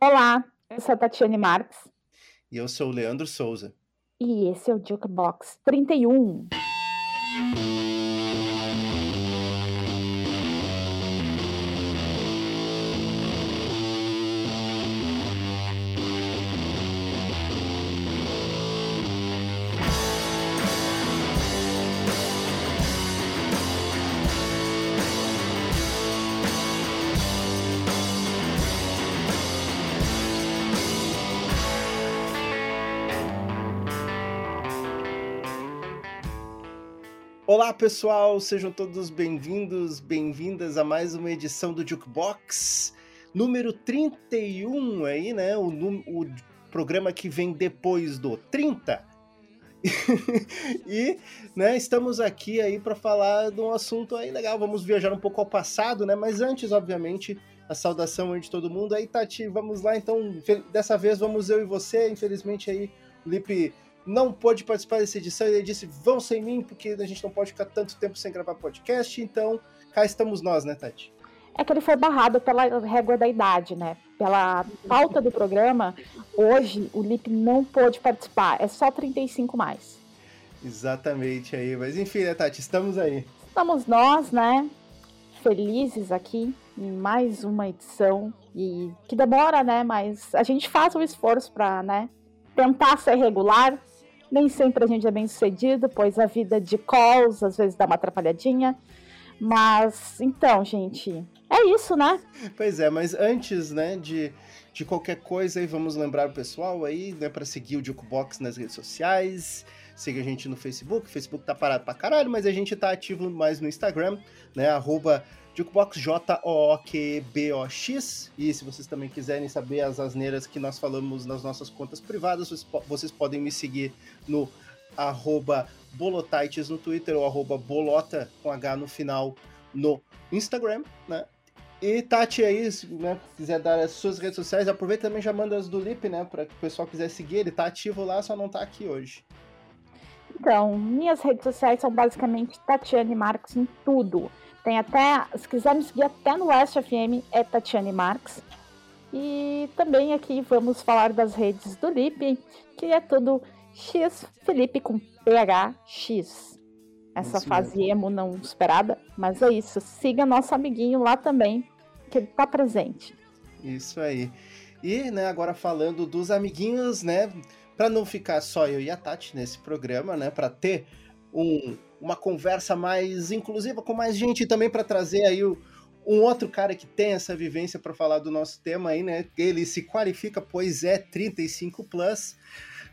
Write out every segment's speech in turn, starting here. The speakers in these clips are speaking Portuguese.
Olá, eu sou a Tatiane Marques. E eu sou o Leandro Souza. E esse é o Jukebox 31. Olá pessoal, sejam todos bem-vindos, bem-vindas a mais uma edição do Jukebox, número 31 aí, né? O, o programa que vem depois do 30. e, né, estamos aqui aí para falar de um assunto aí legal. Vamos viajar um pouco ao passado, né? Mas antes, obviamente, a saudação de todo mundo. Aí, Tati, vamos lá. Então, dessa vez vamos eu e você. Infelizmente aí, Lipe não pôde participar dessa edição. Ele disse: vão sem mim, porque a gente não pode ficar tanto tempo sem gravar podcast. Então, cá estamos nós, né, Tati? É que ele foi barrado pela régua da idade, né? Pela pauta do programa, hoje o Lip não pôde participar. É só 35 mais. Exatamente aí. Mas enfim, né, Tati? Estamos aí. Estamos nós, né? Felizes aqui em mais uma edição. E que demora, né? Mas a gente faz o esforço para, né? Tentar ser regular, nem sempre a gente é bem sucedido, pois a vida de calls às vezes dá uma atrapalhadinha. Mas, então, gente, é isso, né? Pois é, mas antes, né, de, de qualquer coisa, aí vamos lembrar o pessoal aí, né, para seguir o Jukebox nas redes sociais. Siga a gente no Facebook. O Facebook tá parado pra caralho, mas a gente tá ativo mais no Instagram, né? Arroba Jukebox J-O-Q-B-O-X. E se vocês também quiserem saber as asneiras que nós falamos nas nossas contas privadas, vocês podem me seguir no arroba Bolotites no Twitter ou arroba Bolota com H no final no Instagram, né? E Tati aí, né, quiser dar as suas redes sociais, aproveita também já manda as do Lip, né, para que o pessoal quiser seguir, ele tá ativo lá, só não tá aqui hoje. Então, minhas redes sociais são basicamente Tatiane Marques em tudo. Tem até, se quiser me seguir até no West FM, é Tatiane Marques. E também aqui vamos falar das redes do Lip, que é tudo X Felipe com PHX. Essa fase emo não esperada, mas é isso. Siga nosso amiguinho lá também, que ele tá presente. Isso aí. E, né, agora falando dos amiguinhos, né, para não ficar só eu e a Tati nesse programa, né, para ter um uma conversa mais inclusiva com mais gente e também para trazer aí o, um outro cara que tem essa vivência para falar do nosso tema aí, né? Ele se qualifica, pois é 35 plus.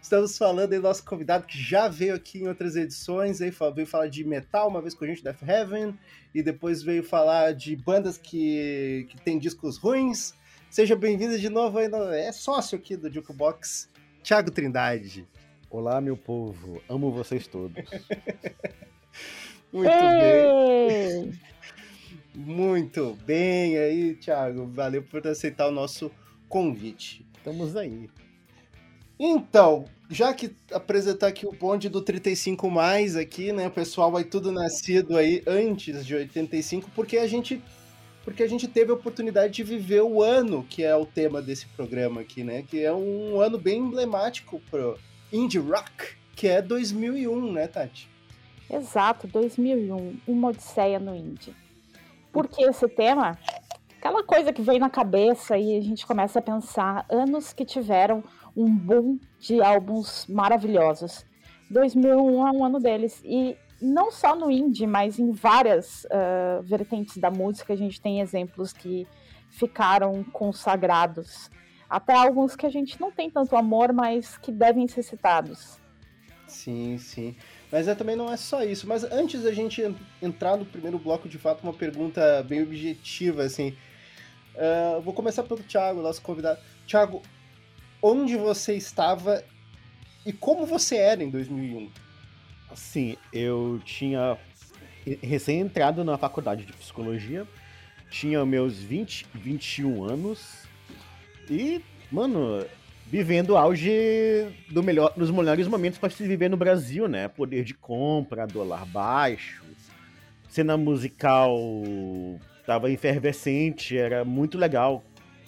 Estamos falando aí do nosso convidado que já veio aqui em outras edições, aí veio falar de metal uma vez com a gente, Death Heaven, e depois veio falar de bandas que, que tem discos ruins. Seja bem-vindo de novo aí, no, é sócio aqui do Jukebox, Thiago Trindade. Olá, meu povo, amo vocês todos. Muito Ei! bem. Muito bem aí, Thiago. Valeu por aceitar o nosso convite. Estamos aí. Então, já que apresentar aqui o bonde do 35 mais aqui, né? O pessoal vai tudo nascido aí antes de 85, porque a gente porque a gente teve a oportunidade de viver o ano que é o tema desse programa aqui, né? Que é um ano bem emblemático pro indie rock, que é 2001, né, Tati? Exato, 2001, uma odisseia no indie. Por que esse tema? Aquela coisa que vem na cabeça e a gente começa a pensar anos que tiveram um boom de álbuns maravilhosos. 2001 é um ano deles e não só no indie, mas em várias uh, vertentes da música a gente tem exemplos que ficaram consagrados. Até alguns que a gente não tem tanto amor, mas que devem ser citados. Sim, sim. Mas é, também não é só isso. Mas antes da gente entrar no primeiro bloco, de fato, uma pergunta bem objetiva, assim. Uh, vou começar pelo Thiago, nosso convidado. Thiago, onde você estava e como você era em 2001? Sim, eu tinha recém entrado na faculdade de psicologia, tinha meus 20, 21 anos e, mano, vivendo o auge do melhor, dos melhores momentos para se viver no Brasil, né? Poder de compra, dólar baixo, cena musical tava efervescente, era muito legal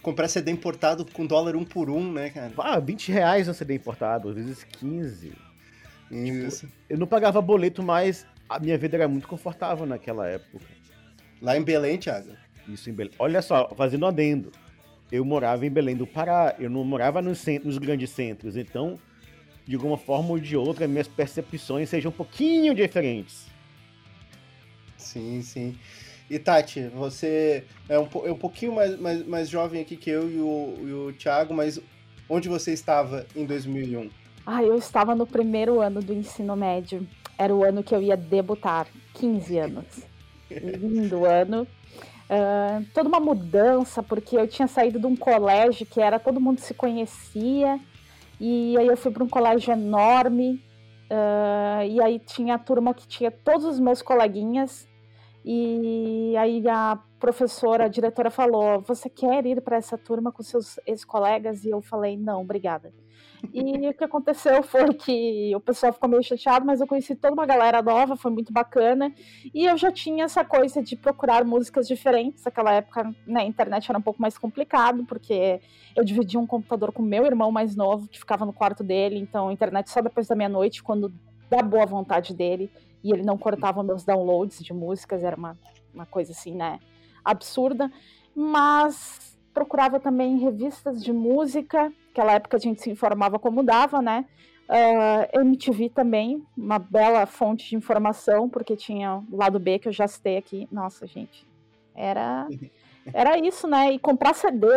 comprar CD importado com dólar um por um, né, cara? Ah, 20 reais um CD importado, às vezes 15. Isso. Tipo, eu não pagava boleto, mas a minha vida era muito confortável naquela época. Lá em Belém, Thiago? Isso, em Belém. Olha só, fazendo um adendo. Eu morava em Belém do Pará, eu não morava nos, centros, nos grandes centros, então, de alguma forma ou de outra, minhas percepções sejam um pouquinho diferentes. Sim, sim. E Tati, você é um, é um pouquinho mais, mais, mais jovem aqui que eu e o, e o Thiago, mas onde você estava em 2001? Ah, eu estava no primeiro ano do ensino médio. Era o ano que eu ia debutar, 15 anos. Lindo ano. Uh, toda uma mudança, porque eu tinha saído de um colégio que era todo mundo se conhecia, e aí eu fui para um colégio enorme, uh, e aí tinha a turma que tinha todos os meus coleguinhas, e aí a professora, a diretora falou: Você quer ir para essa turma com seus ex-colegas? E eu falei: Não, obrigada. E o que aconteceu foi que o pessoal ficou meio chateado, mas eu conheci toda uma galera nova, foi muito bacana. E eu já tinha essa coisa de procurar músicas diferentes. Naquela época, né, internet era um pouco mais complicado, porque eu dividia um computador com meu irmão mais novo, que ficava no quarto dele. Então, a internet só depois da meia-noite, quando da boa vontade dele. E ele não cortava meus downloads de músicas, era uma, uma coisa assim, né? Absurda. Mas procurava também revistas de música Naquela época a gente se informava como dava, né? Uh, ah, MTV também, uma bela fonte de informação, porque tinha o lado B que eu já citei aqui. Nossa, gente, era, era isso, né? E comprar CD,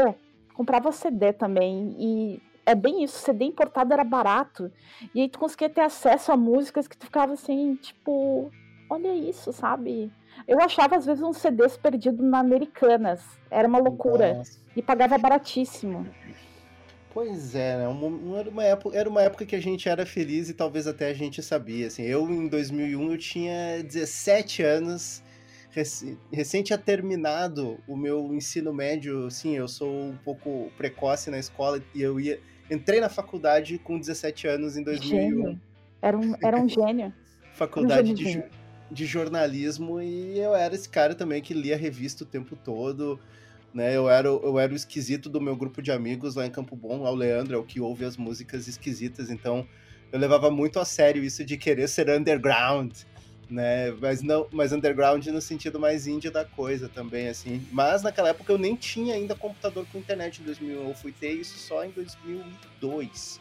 comprava CD também. E é bem isso, CD importado era barato. E aí tu conseguia ter acesso a músicas que tu ficava assim, tipo, olha isso, sabe? Eu achava às vezes uns CDs perdidos na Americanas. Era uma loucura. Nossa. E pagava baratíssimo. Pois é, né? Era, uma época, era uma época que a gente era feliz e talvez até a gente sabia. Assim, eu, em 2001, eu tinha 17 anos, recém tinha terminado o meu ensino médio. Sim, eu sou um pouco precoce na escola e eu ia entrei na faculdade com 17 anos em 2001. Gênio. Era um, era um gênio. faculdade um gênio. De, de jornalismo e eu era esse cara também que lia revista o tempo todo né? Eu era, eu era o esquisito do meu grupo de amigos lá em Campo Bom, o Leandro é o que ouve as músicas esquisitas, então eu levava muito a sério isso de querer ser underground, né? Mas não, mas underground no sentido mais indie da coisa também, assim. Mas naquela época eu nem tinha ainda computador com internet em 2001, eu fui ter isso só em 2002.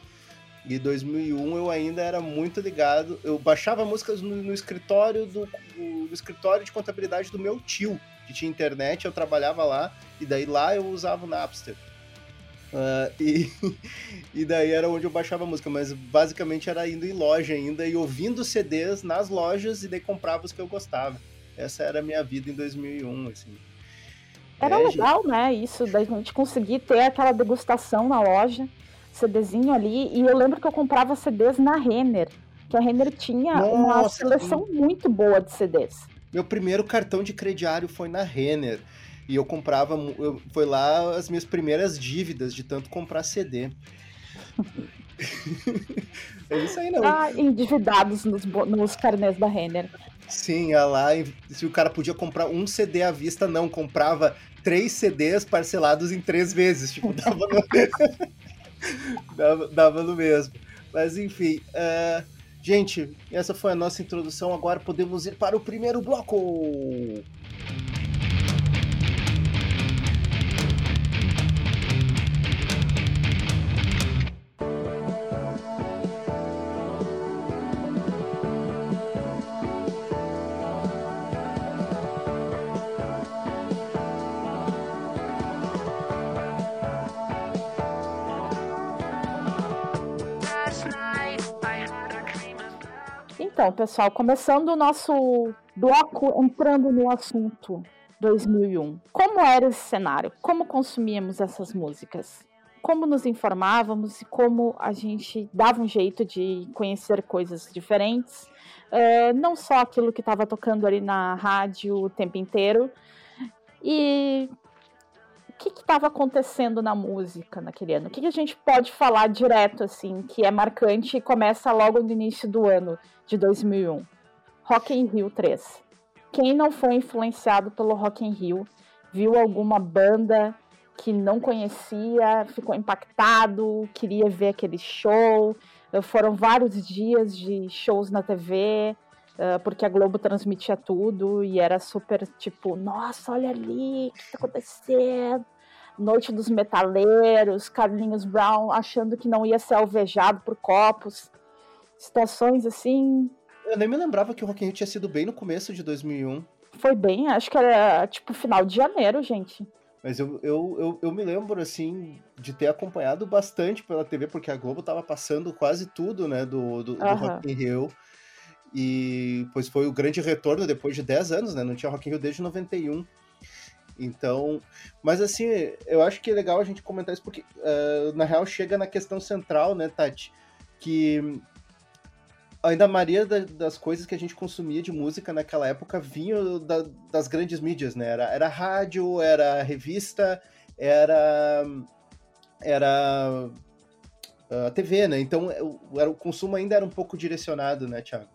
E 2001 eu ainda era muito ligado, eu baixava músicas no, no escritório do, escritório de contabilidade do meu tio que tinha internet, eu trabalhava lá, e daí lá eu usava o Napster. Uh, e, e daí era onde eu baixava música, mas basicamente era indo em loja ainda e ouvindo CDs nas lojas e daí comprava os que eu gostava. Essa era a minha vida em 2001, assim. Era é, legal, gente... né? Isso, da gente conseguir ter aquela degustação na loja, CDzinho ali. E eu lembro que eu comprava CDs na Renner, que a Renner tinha Nossa, uma seleção sim. muito boa de CDs. Meu primeiro cartão de crediário foi na Renner. E eu comprava. Eu, foi lá as minhas primeiras dívidas de tanto comprar CD. é isso aí, não. Ah, endividados nos, nos carnês da Renner. Sim, lá, se o cara podia comprar um CD à vista, não, comprava três CDs parcelados em três vezes. Tipo, dava dava, dava no mesmo. Mas enfim. Uh Gente, essa foi a nossa introdução. Agora podemos ir para o primeiro bloco. Então, pessoal, começando o nosso bloco, entrando no assunto 2001. Como era esse cenário? Como consumíamos essas músicas? Como nos informávamos e como a gente dava um jeito de conhecer coisas diferentes? Uh, não só aquilo que estava tocando ali na rádio o tempo inteiro. E que estava acontecendo na música naquele ano? O que, que, a gente pode falar direto, assim, que é marcante e começa logo no início do ano de 2001? Rock in Rio 3. Quem não foi influenciado pelo Rock in Rio, viu alguma banda que não conhecia, ficou impactado, queria ver aquele show. Foram vários dias de shows na TV, porque a Globo transmitia tudo e era super tipo, nossa, olha ali, o que está acontecendo? Noite dos Metaleiros, Carlinhos Brown achando que não ia ser alvejado por copos. Situações assim. Eu nem me lembrava que o Rock in Rio tinha sido bem no começo de 2001. Foi bem, acho que era tipo final de janeiro, gente. Mas eu, eu, eu, eu, me lembro, assim, de ter acompanhado bastante pela TV, porque a Globo tava passando quase tudo, né, do, do, do Rock in Rio. E, pois, foi o grande retorno depois de 10 anos, né, não tinha Rock in Rio desde 91. Então, mas assim, eu acho que é legal a gente comentar isso, porque, uh, na real, chega na questão central, né, Tati, que ainda a maioria das coisas que a gente consumia de música naquela época vinha da, das grandes mídias, né? Era, era rádio, era revista, era era ah, a TV, né? Então era, o consumo ainda era um pouco direcionado, né, Thiago?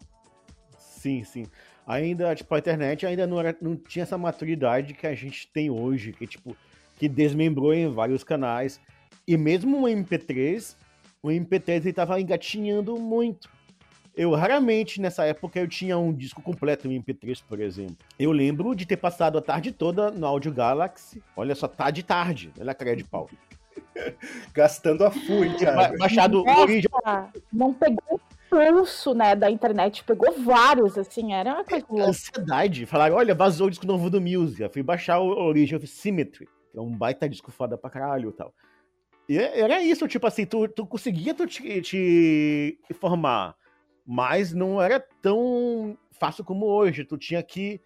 Sim, sim. Ainda, tipo, a internet ainda não, era, não tinha essa maturidade que a gente tem hoje, que, tipo, que desmembrou em vários canais. E mesmo o MP3, o MP3 ele tava engatinhando muito. Eu raramente, nessa época, eu tinha um disco completo em MP3, por exemplo. Eu lembro de ter passado a tarde toda no Audio Galaxy. Olha só, tarde tarde. Olha a cara de pau. Gastando a full, cara. Baixado Nossa, Não pegou pulso, né, da internet, pegou vários, assim, era uma coisa louca. Ansiedade, falaram, olha, vazou o disco novo do Muse, eu fui baixar o Origin of Symmetry, que é um baita disco foda pra caralho e tal. E era isso, tipo assim, tu, tu conseguia tu te, te informar mas não era tão fácil como hoje. Tu tinha que.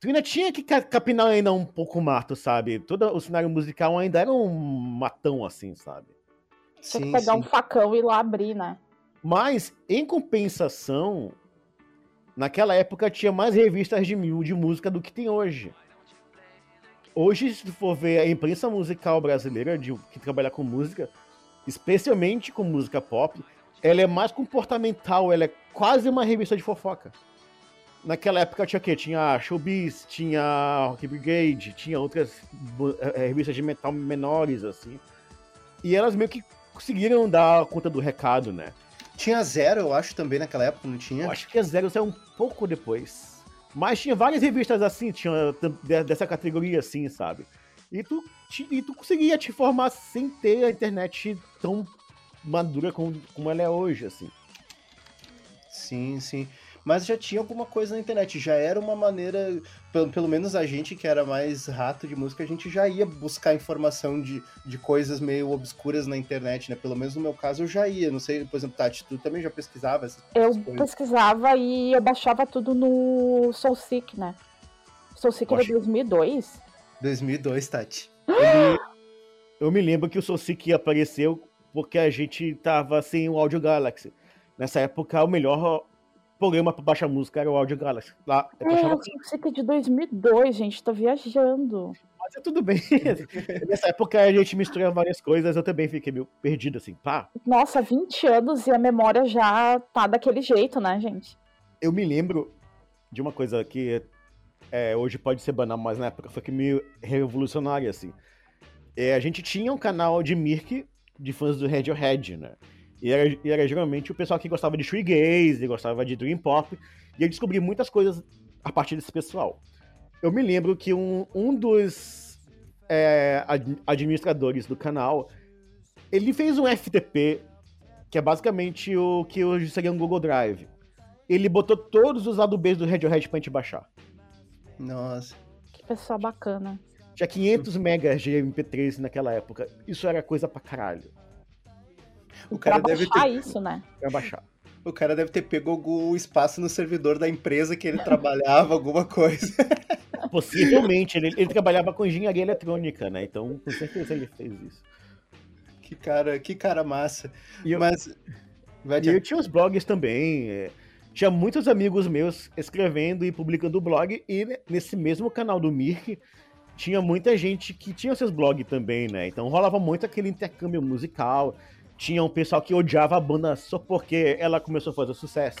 Tu ainda tinha que capinar ainda um pouco o mato, sabe? Todo o cenário musical ainda era um matão, assim, sabe? Tinha que pegar sim. um facão e ir lá abrir, né? Mas, em compensação, naquela época tinha mais revistas de mil de música do que tem hoje. Hoje, se tu for ver a imprensa musical brasileira de, que trabalha com música, especialmente com música pop, ela é mais comportamental, ela é quase uma revista de fofoca. Naquela época tinha o quê? Tinha Showbiz, tinha Rock Brigade, tinha outras é, revistas de metal menores, assim. E elas meio que conseguiram dar conta do recado, né? Tinha Zero, eu acho, também naquela época, não tinha? Eu acho que a Zero saiu um pouco depois. Mas tinha várias revistas assim, tinha dessa categoria assim, sabe? E tu, e tu conseguia te formar sem ter a internet tão madura como, como ela é hoje, assim. Sim, sim. Mas já tinha alguma coisa na internet, já era uma maneira, pelo, pelo menos a gente que era mais rato de música, a gente já ia buscar informação de, de coisas meio obscuras na internet, né? Pelo menos no meu caso eu já ia. Não sei, por exemplo, Tati, tu também já pesquisava essas, eu coisas? Eu pesquisava e eu baixava tudo no SoulSeek, né? SoulSeek era 2002. 2002, Tati. Ele... Eu me lembro que o SoulSeek apareceu porque a gente tava sem o Audio Galaxy. Nessa época, o melhor programa para baixar música era o Audio Galaxy. Lá, é, eu que é de 2002, gente, tô viajando. Mas é tudo bem. Nessa época a gente mistura várias coisas, eu também fiquei meio perdido, assim, pá. Nossa, 20 anos e a memória já tá daquele jeito, né, gente? Eu me lembro de uma coisa que é, hoje pode ser banal, mas na época foi meio revolucionária, assim. É, a gente tinha um canal de Mirk de fãs do Radiohead, né? E era, e era geralmente o pessoal que gostava de shoegaze, gostava de dream pop, e eu descobri muitas coisas a partir desse pessoal. Eu me lembro que um, um dos é, administradores do canal, ele fez um FTP, que é basicamente o que hoje seria um Google Drive. Ele botou todos os lados B do Radiohead pra gente baixar. Nossa. Que pessoal bacana. Tinha 500 megas de MP3 naquela época. Isso era coisa pra caralho. O cara pra deve baixar ter... isso, né? Pra baixar. O cara deve ter pego o espaço no servidor da empresa que ele trabalhava, alguma coisa. Possivelmente. Ele, ele trabalhava com engenharia eletrônica, né? Então, com certeza ele fez isso. Que cara, que cara massa. E eu, Mas. e eu tinha os blogs também. É, tinha muitos amigos meus escrevendo e publicando blog. E nesse mesmo canal do Mirk, tinha muita gente que tinha seus blogs também, né? Então rolava muito aquele intercâmbio musical. Tinha um pessoal que odiava a banda só porque ela começou a fazer sucesso.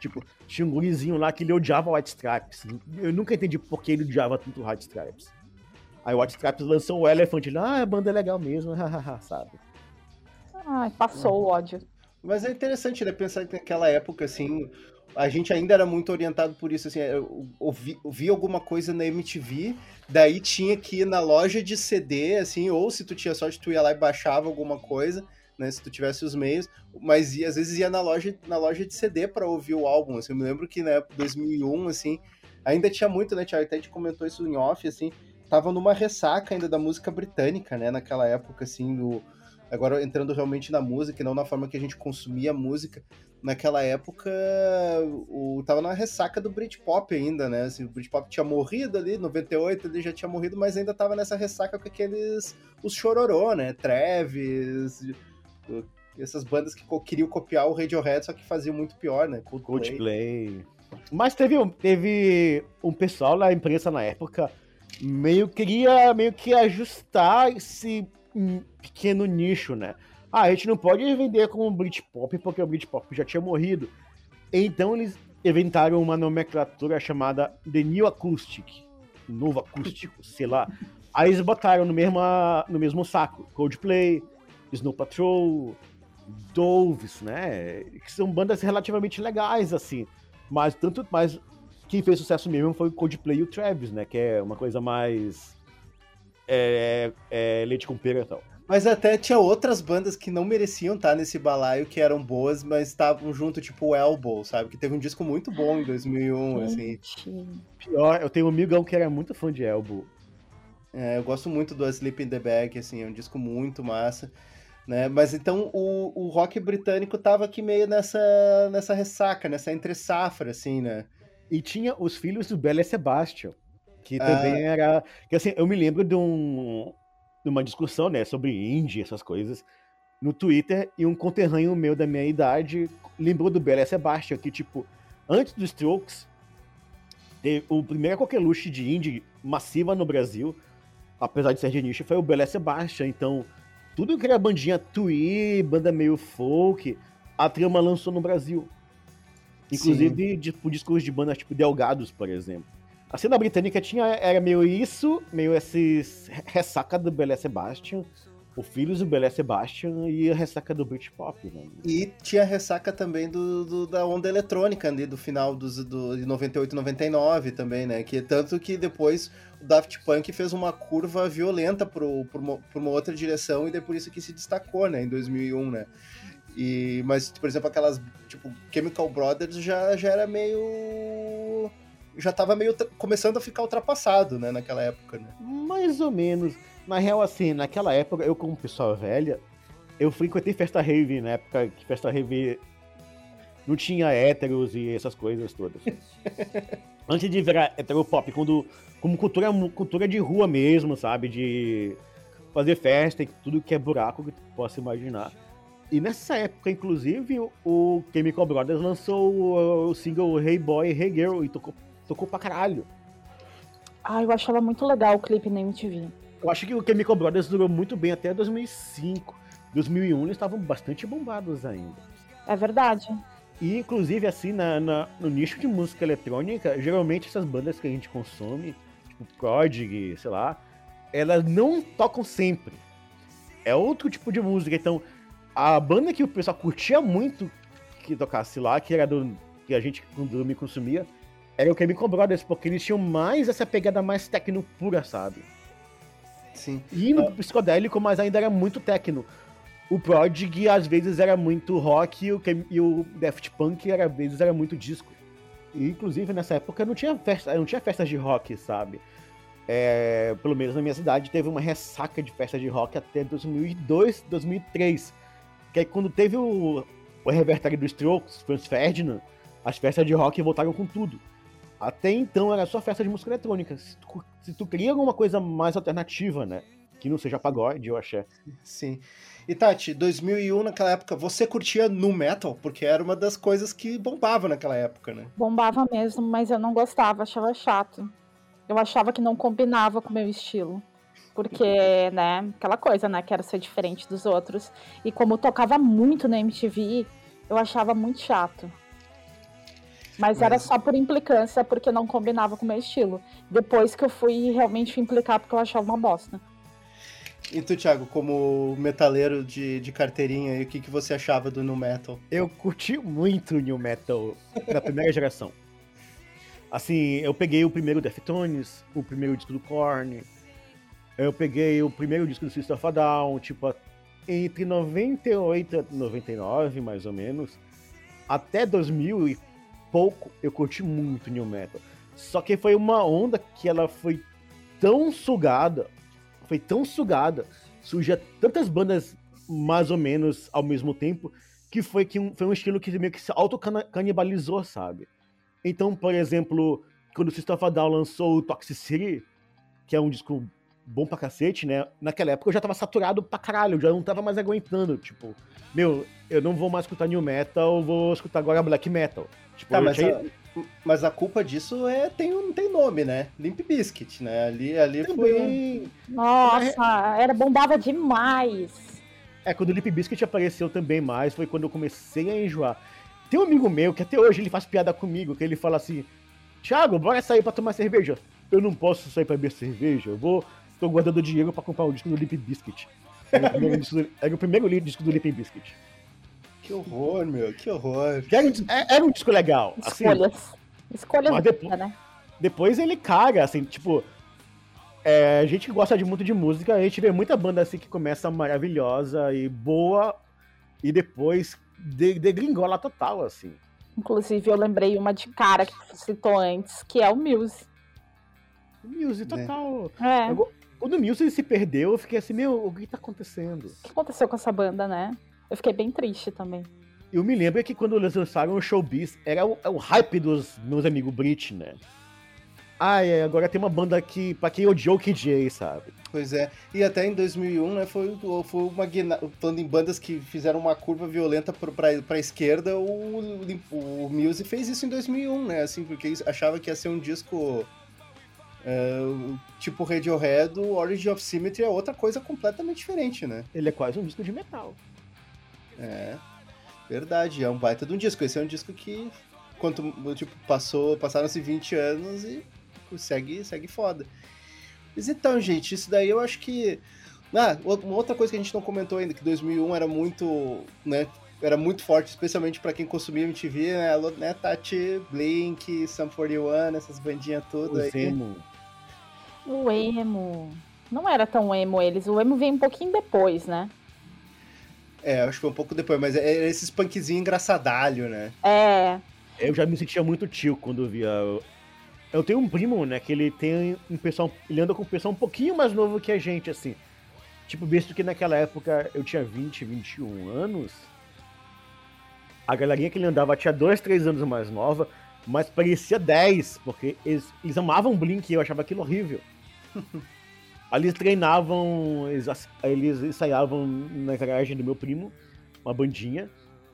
Tipo, tinha um gurizinho lá que ele odiava White Stripes. Eu nunca entendi por que ele odiava tanto White Stripes. Aí o White Stripes lançou o Elephant, ah, a banda é legal mesmo, sabe? Ai, passou o ódio. Mas é interessante, né, pensar que naquela época, assim, a gente ainda era muito orientado por isso, assim, eu ouvi, ouvi alguma coisa na MTV, daí tinha que ir na loja de CD, assim, ou se tu tinha sorte, tu ia lá e baixava alguma coisa, né, se tu tivesse os meios, mas ia, às vezes ia na loja, na loja de CD para ouvir o álbum, assim, eu me lembro que na época 2001, assim, ainda tinha muito, né, Thiago, até gente comentou isso em off, assim, tava numa ressaca ainda da música britânica, né, naquela época, assim, do agora entrando realmente na música e não na forma que a gente consumia música, naquela época o tava na ressaca do Britpop ainda, né? Assim, o Britpop tinha morrido ali, 98 ele já tinha morrido, mas ainda tava nessa ressaca com aqueles os chororô, né? Travis, essas bandas que queriam copiar o Radiohead, só que faziam muito pior, né? Coldplay. Mas teve um, teve um pessoal na imprensa na época meio queria meio que ajustar esse pequeno nicho, né? Ah, a gente não pode vender como Britpop porque o Britpop já tinha morrido. Então eles inventaram uma nomenclatura chamada The New Acoustic, novo acústico, sei lá. Aí eles botaram no mesmo, no mesmo saco Coldplay, Snow Patrol, Doves, né? Que são bandas relativamente legais, assim. Mas tanto mais quem fez sucesso mesmo foi o Coldplay e o Travis, né? Que é uma coisa mais é, é, leite com pera e tal. Mas até tinha outras bandas que não mereciam estar nesse balaio, que eram boas, mas estavam junto, tipo o Elbow, sabe? Que teve um disco muito bom em 2001, assim. Pior, eu tenho um amigão que era muito fã de Elbow. É, eu gosto muito do Sleep in the Bag, assim, é um disco muito massa. Né? Mas então o, o rock britânico tava aqui meio nessa, nessa ressaca, nessa entre-safra, assim, né? E tinha os filhos do Bela Sebastian, que também ah. era. Que assim, eu me lembro de um, numa discussão, né, sobre indie, essas coisas, no Twitter, e um conterrâneo meu da minha idade lembrou do Bela Sebastian, que, tipo, antes dos Strokes, o primeiro coqueluche de indie massiva no Brasil, apesar de ser de nicho, foi o Bela Sebastian, então, tudo que era bandinha twee, banda meio folk, a trama lançou no Brasil. Inclusive, tipo, discos de bandas tipo Delgados, por exemplo. A cena britânica tinha, era meio isso, meio esses ressaca do Belé Sebastian, o Filhos do Belé Sebastian e a ressaca do Britpop, né? E tinha a ressaca também do, do, da onda eletrônica ali, do final dos, do, de 98 99 também, né? Que tanto que depois o Daft Punk fez uma curva violenta pro, pro uma, por uma outra direção e depois isso que se destacou, né? Em 2001, né? E, mas, por exemplo, aquelas, tipo, Chemical Brothers já, já era meio já tava meio começando a ficar ultrapassado, né, naquela época, né? Mais ou menos. Na real, assim, naquela época, eu como pessoa velha, eu frequentei festa rave na época que festa rave não tinha héteros e essas coisas todas. Antes de virar heteropop, quando, como cultura, cultura de rua mesmo, sabe? De fazer festa e tudo que é buraco que tu possa imaginar. E nessa época, inclusive, o Chemical Brothers lançou o, o single Hey Boy, Hey Girl e tocou Tocou pra caralho. Ah, eu achava muito legal o clipe na MTV. Eu acho que o Chemical Brothers durou muito bem até 2005. 2001 eles estavam bastante bombados ainda. É verdade. E, inclusive, assim, na, na, no nicho de música eletrônica, geralmente essas bandas que a gente consome, tipo Prodigy, sei lá, elas não tocam sempre. É outro tipo de música. Então, a banda que o pessoal curtia muito que tocasse lá, que era do que a gente quando me consumia, era o Chemical Brothers, porque eles tinham mais essa pegada mais techno pura, sabe? Sim. E no ah. psicodélico, mas ainda era muito techno. O Prodigy às vezes era muito rock e o, e o Daft Punk era, às vezes era muito disco. E, inclusive nessa época não tinha festa, não tinha festas de rock, sabe? É, pelo menos na minha cidade teve uma ressaca de festas de rock até 2002, 2003. Que aí quando teve o, o revertério dos Strokes, Franz Ferdinand, as festas de rock voltaram com tudo. Até então era só festa de música eletrônica. Se tu, se tu queria alguma coisa mais alternativa, né? Que não seja pagode ou axé. Sim. E Tati, 2001 naquela época, você curtia nu metal? Porque era uma das coisas que bombava naquela época, né? Bombava mesmo, mas eu não gostava, achava chato. Eu achava que não combinava com o meu estilo. Porque, né, aquela coisa, né, quero ser diferente dos outros. E como tocava muito na MTV, eu achava muito chato. Mas, Mas, era só por implicância, porque não combinava com o meu estilo. Depois que eu fui realmente implicar, porque eu achava uma bosta. E tu, Thiago, como metaleiro de, de carteirinha, o que, que você achava do New Metal? Eu curti muito o New Metal da primeira geração. Assim, eu peguei o primeiro Deftones, o primeiro disco do Korn, eu peguei o primeiro disco do System of a Down, tipo, entre 98 e 99, mais ou menos, até 2000 e pouco, eu curti muito New Metal. Só que foi uma onda que ela foi tão sugada, foi tão sugada, surgia tantas bandas mais ou menos ao mesmo tempo, que foi, que um, foi um estilo que meio que se autocanibalizou, sabe? Então, por exemplo, quando o System of Down lançou o Toxicity, que é um disco bom pra cacete, né? Naquela época eu já tava saturado pra caralho, eu já não tava mais aguentando, tipo, meu, eu não vou mais escutar new metal, vou escutar agora black metal. Tipo, tá, mas, tinha... a, mas a culpa disso é tem, não tem nome, né? Limp Bizkit, né? Ali, ali foi. Nossa, era bombava demais. É, quando o Limp Bizkit apareceu também mais, foi quando eu comecei a enjoar. Tem um amigo meu que até hoje ele faz piada comigo, que ele fala assim: Thiago, bora sair pra tomar cerveja. Eu não posso sair pra beber cerveja, eu vou. Tô guardando dinheiro pra comprar o disco do Limp Biscuit. Era o primeiro disco do, era o primeiro disco do Limp Biscuit. Que horror, meu, que horror. Era um, é, era um disco legal. Escolhas. Assim, Escolhas mas depois, né? Depois ele caga, assim, tipo. É, a gente gosta de muito de música, a gente vê muita banda assim que começa maravilhosa e boa e depois degringola de total, assim. Inclusive, eu lembrei uma de cara que você citou antes, que é o Muse. O Muse, total. É. Eu, quando o Muse se perdeu, eu fiquei assim, meu, o que tá acontecendo? O que aconteceu com essa banda, né? Eu fiquei bem triste também. Eu me lembro que quando eles lançaram o Showbiz, era o, o hype dos meus amigos Brit, né? Ah, é, agora tem uma banda aqui pra quem odiou o KJ, sabe? Pois é. E até em 2001, né, foi, foi uma falando em bandas que fizeram uma curva violenta pra, pra, pra esquerda, o, o, o Muse fez isso em 2001, né, assim, porque achava que ia ser um disco é, tipo Radiohead, o Origin of Symmetry é outra coisa completamente diferente, né? Ele é quase um disco de metal. É, verdade, é um baita de um disco. Esse é um disco que, quanto, tipo, passou, passaram-se 20 anos e segue, segue foda. Mas então, gente, isso daí eu acho que. Ah, uma outra coisa que a gente não comentou ainda, que 2001 era muito, né, era muito forte, especialmente para quem consumia MTV, né, né, Tati, Blink, Sum 41, essas bandinhas todas aí. Emo. O emo. Não era tão emo eles, o emo veio um pouquinho depois, né? É, acho que foi um pouco depois, mas é esses punkzinhos engraçadalho, né? É. Eu já me sentia muito tio quando via eu tenho um primo, né, que ele tem um pessoal. Ele anda com um pessoal um pouquinho mais novo que a gente, assim. Tipo, visto que naquela época eu tinha 20, 21 anos. A galerinha que ele andava tinha 2, 3 anos mais nova, mas parecia 10, porque eles, eles amavam Blink e eu achava aquilo horrível. Ali eles treinavam, eles, eles ensaiavam na garagem do meu primo, uma bandinha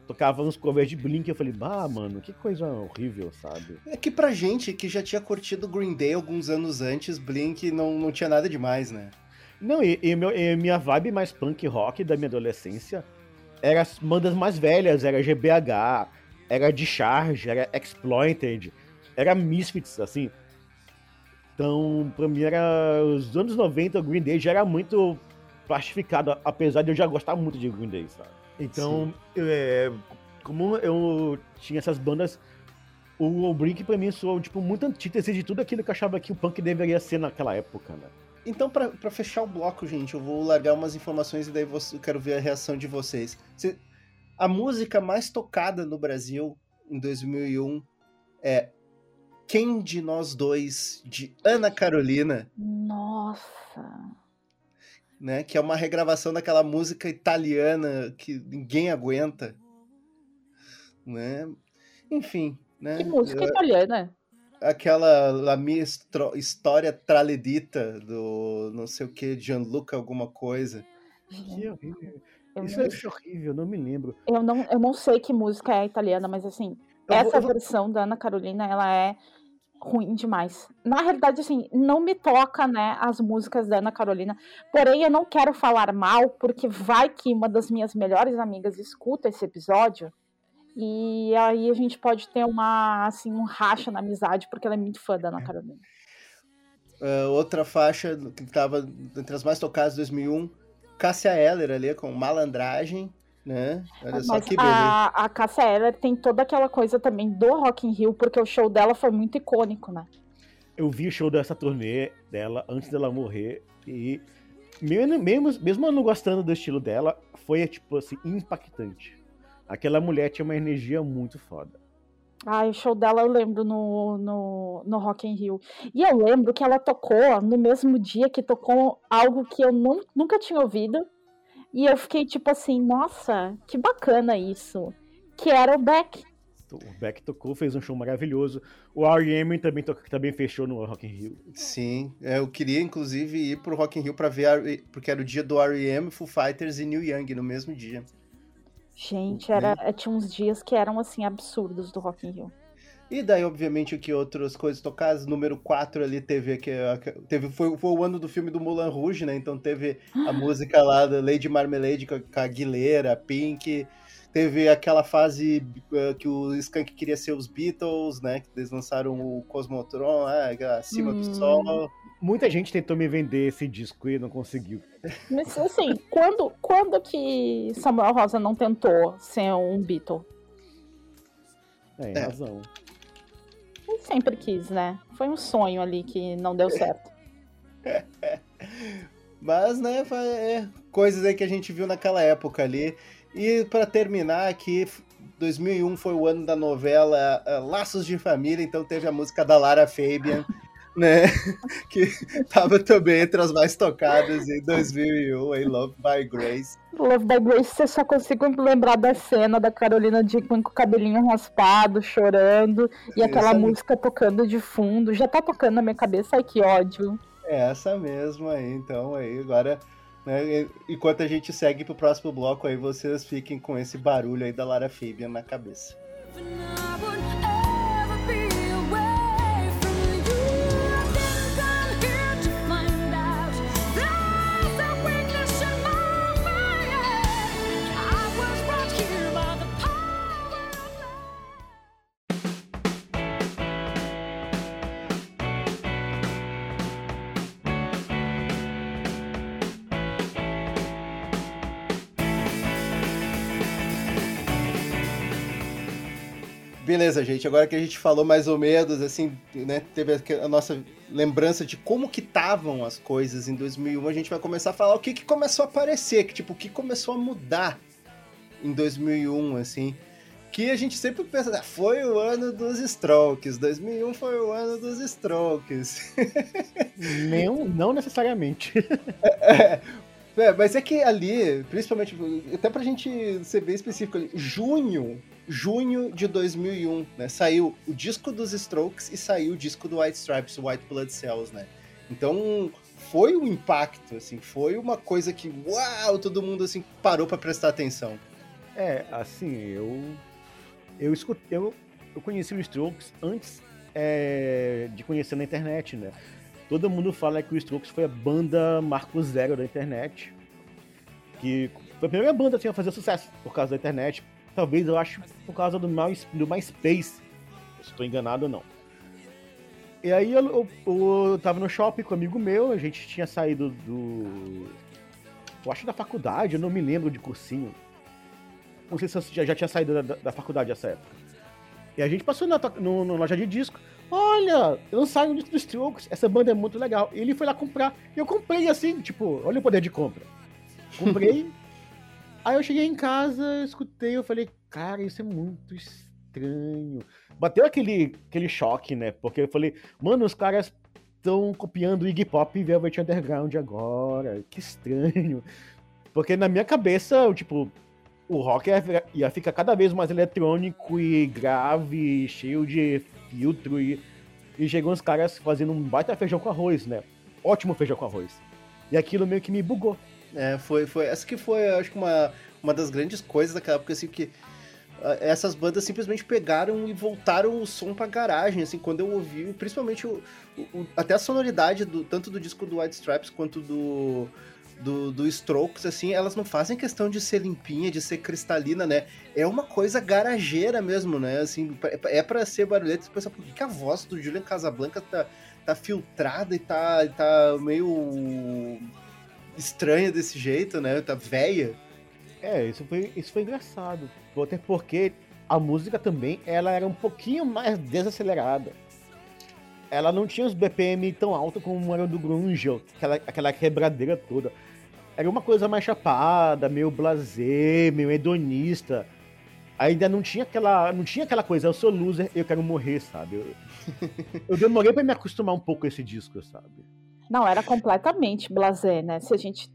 tocava uns covers de Blink, eu falei, bah, mano, que coisa horrível, sabe? É que pra gente que já tinha curtido Green Day alguns anos antes, Blink não, não tinha nada demais, né? Não, e, e, meu, e minha vibe mais punk rock da minha adolescência era as bandas mais velhas, era GBH, era Discharge, era Exploited, era Misfits, assim. Então, pra mim era. Os anos 90, o Green Day já era muito plastificado, apesar de eu já gostar muito de Green Day, sabe? Então, é, como eu tinha essas bandas, o, o Blink pra mim soou, tipo, muito antítese de tudo aquilo que eu achava que o punk deveria ser naquela época, né? Então, para fechar o bloco, gente, eu vou largar umas informações e daí eu quero ver a reação de vocês. A música mais tocada no Brasil em 2001 é Quem de Nós Dois, de Ana Carolina. Nossa! né? Que é uma regravação daquela música italiana que ninguém aguenta, né? Enfim, né? Que música Eu, italiana? Aquela La Mia História Traledita do não sei o que, Gianluca alguma coisa. Que horrível. Isso é horrível, não me lembro. Eu não, eu não sei que música é italiana, mas assim, eu essa vou, versão vou... da Ana Carolina, ela é ruim demais. Na realidade, assim, não me toca, né, as músicas da Ana Carolina. Porém, eu não quero falar mal, porque vai que uma das minhas melhores amigas escuta esse episódio E aí a gente pode ter uma, assim, um racha na amizade, porque ela é muito fã da Ana Carolina. Uh, outra faixa que estava entre as mais tocadas de 2001, Cássia Eller ali, com Malandragem, né? Olha só que beleza. A, a Cássia Eller tem toda aquela coisa também do Rock in Rio, porque o show dela foi muito icônico, né? Eu vi o show dessa turnê dela antes dela morrer e mesmo, mesmo, não gostando do estilo dela, foi tipo assim, impactante. Aquela mulher tinha uma energia muito foda. Ah, o show dela eu lembro no, no, no Rock in Rio. E eu lembro que ela tocou no mesmo dia que tocou algo que eu não, nunca tinha ouvido. E eu fiquei tipo assim, nossa, que bacana isso. Que era o Beck. O Beck tocou, fez um show maravilhoso. O R.E.M. também, também fechou no Rock in Rio. Sim, é, eu queria inclusive ir pro Rock in Rio pra ver, porque era o dia do R.E.M., Foo Fighters e Neil Young no mesmo dia. Gente, era, tinha uns dias que eram assim absurdos do Rock in Rio. E daí, obviamente, o que outras coisas tocadas, número 4 ali teve que teve foi, foi o ano do filme do Mulan Rouge, né? Então teve a música lá da Lady Marmalade com a Aguilera, Pink, teve aquela fase uh, que o Skank queria ser os Beatles, né? Que eles lançaram o Cosmotron, é, acima hum. do sol. Muita gente tentou me vender esse disco e não conseguiu. Mas assim, quando, quando que Samuel Rosa não tentou ser um Beatle? É, é. razão. Ele sempre quis, né? Foi um sonho ali que não deu certo. Mas, né, é, coisas aí que a gente viu naquela época ali. E para terminar aqui, 2001 foi o ano da novela uh, Laços de Família, então teve a música da Lara Fabian né? que tava também entre as mais tocadas em 2001, em Love by Grace. Love by Grace, eu só consigo lembrar da cena da Carolina Dickman com o cabelinho raspado, chorando, e aquela música tocando de fundo. Já tá tocando na minha cabeça, ai que ódio. É essa mesmo aí, então, aí agora... Né, enquanto a gente segue pro próximo bloco aí, vocês fiquem com esse barulho aí da Lara Fabian na cabeça. Beleza, gente. Agora que a gente falou mais ou menos, assim, né, teve a nossa lembrança de como que estavam as coisas em 2001, a gente vai começar a falar o que, que começou a aparecer, que tipo, o que começou a mudar em 2001, assim. Que a gente sempre pensa, ah, foi o ano dos Strokes, 2001 foi o ano dos Strokes. Não, não necessariamente. É, é, mas é que ali, principalmente, até pra gente ser bem específico ali, junho junho de 2001, né? Saiu o disco dos Strokes e saiu o disco do White Stripes, White Blood Cells, né? Então foi um impacto, assim, foi uma coisa que, uau, todo mundo assim parou para prestar atenção. É, assim, eu eu escutei, eu, eu conheci o Strokes antes é, de conhecer na internet, né? Todo mundo fala que o Strokes foi a banda marco zero da internet, que foi a primeira banda assim, a fazer sucesso por causa da internet, Talvez eu acho por causa do, My, do MySpace. Estou enganado ou não. E aí eu, eu, eu, tava no shopping com um amigo meu, a gente tinha saído do. Eu acho da faculdade, eu não me lembro de cursinho. Não sei se eu já, já tinha saído da, da, faculdade nessa época. E a gente passou na, no, no loja de disco. Olha, eu saio um disco dos Strokes, essa banda é muito legal. E ele foi lá comprar. E eu comprei assim, tipo, olha o poder de compra. Comprei, Aí eu cheguei em casa, escutei, eu falei, cara, isso é muito estranho. Bateu aquele, aquele choque, né? Porque eu falei, mano, os caras estão copiando Iggy Pop e Velvet Underground agora. Que estranho. Porque na minha cabeça, eu, tipo, o rock ia, ficar cada vez mais eletrônico e grave, cheio de filtro. E, e chegou uns caras fazendo um baita feijão com arroz, né? Ótimo feijão com arroz. E aquilo meio que me bugou. É, foi, foi. Essa que foi, acho que uma, uma das grandes coisas daquela época, assim, que ah, essas bandas simplesmente pegaram e voltaram o som pra garagem, assim, quando eu ouvi, principalmente o, o até a sonoridade do, tanto do disco do White Stripes quanto do do, do Strokes, assim, elas não fazem questão de ser limpinha, de ser cristalina, né? É uma coisa garageira mesmo, né? Assim, é para ser barulhento. Você pensa, por que, que a voz do Julian Casablanca tá, tá filtrada e tá, tá meio estranha desse jeito, né? Tá velha. É, isso foi, isso foi engraçado. Até porque a música também, ela era um pouquinho mais desacelerada. Ela não tinha os BPM tão alto como era do grunge, aquela, aquela quebradeira toda. Era uma coisa mais chapada, meio blasé, meio hedonista. Ainda não tinha aquela, não tinha aquela coisa, eu sou loser, eu quero morrer, sabe? Eu, eu demorei para me acostumar um pouco com esse disco, sabe? Não, era completamente blasé, né? Se a gente.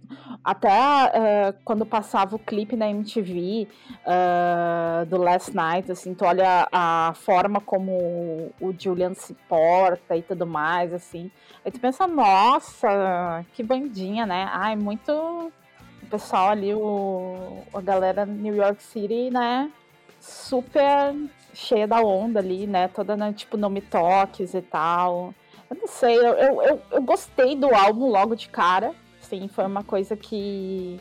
Até uh, quando passava o clipe na MTV uh, do Last Night, assim, tu olha a forma como o Julian se porta e tudo mais, assim. Aí tu pensa, nossa, que bandinha, né? Ai, muito. O pessoal ali, o, a galera New York City, né? Super cheia da onda ali, né? Toda, né, tipo, no me toques e tal. Eu não sei, eu, eu, eu, eu, gostei do álbum logo de cara. Sim, foi uma coisa que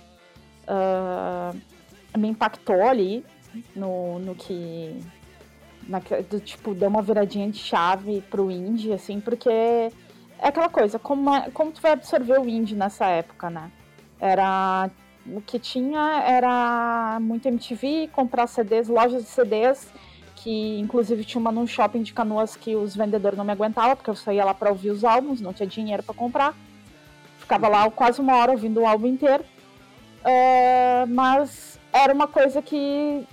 uh, me impactou ali no, no que. Na, do, tipo, deu uma viradinha de chave pro indie, assim, porque é aquela coisa, como, é, como tu vai absorver o indie nessa época, né? Era. O que tinha era muito MTV, comprar CDs, lojas de CDs que inclusive tinha uma num shopping de canoas que os vendedores não me aguentavam, porque eu saía lá para ouvir os álbuns, não tinha dinheiro para comprar. Ficava lá quase uma hora ouvindo o álbum inteiro. É, mas era uma coisa que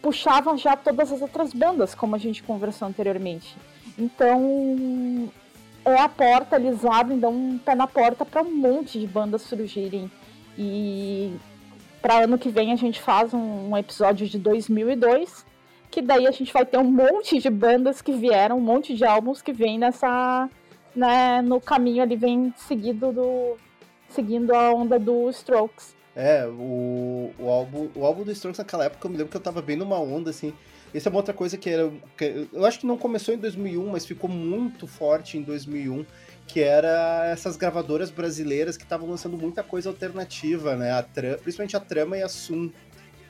puxava já todas as outras bandas, como a gente conversou anteriormente. Então, é a porta, eles abrem, dão um pé na porta para um monte de bandas surgirem. E para ano que vem a gente faz um, um episódio de 2002 que daí a gente vai ter um monte de bandas que vieram, um monte de álbuns que vem nessa, né, no caminho ali vem seguido do seguindo a onda do Strokes. É, o, o álbum, o álbum do Strokes naquela época eu me lembro que eu tava bem numa onda assim. Essa é uma outra coisa que era que eu acho que não começou em 2001, mas ficou muito forte em 2001 que era essas gravadoras brasileiras que estavam lançando muita coisa alternativa, né? A principalmente a Trama e a Sum.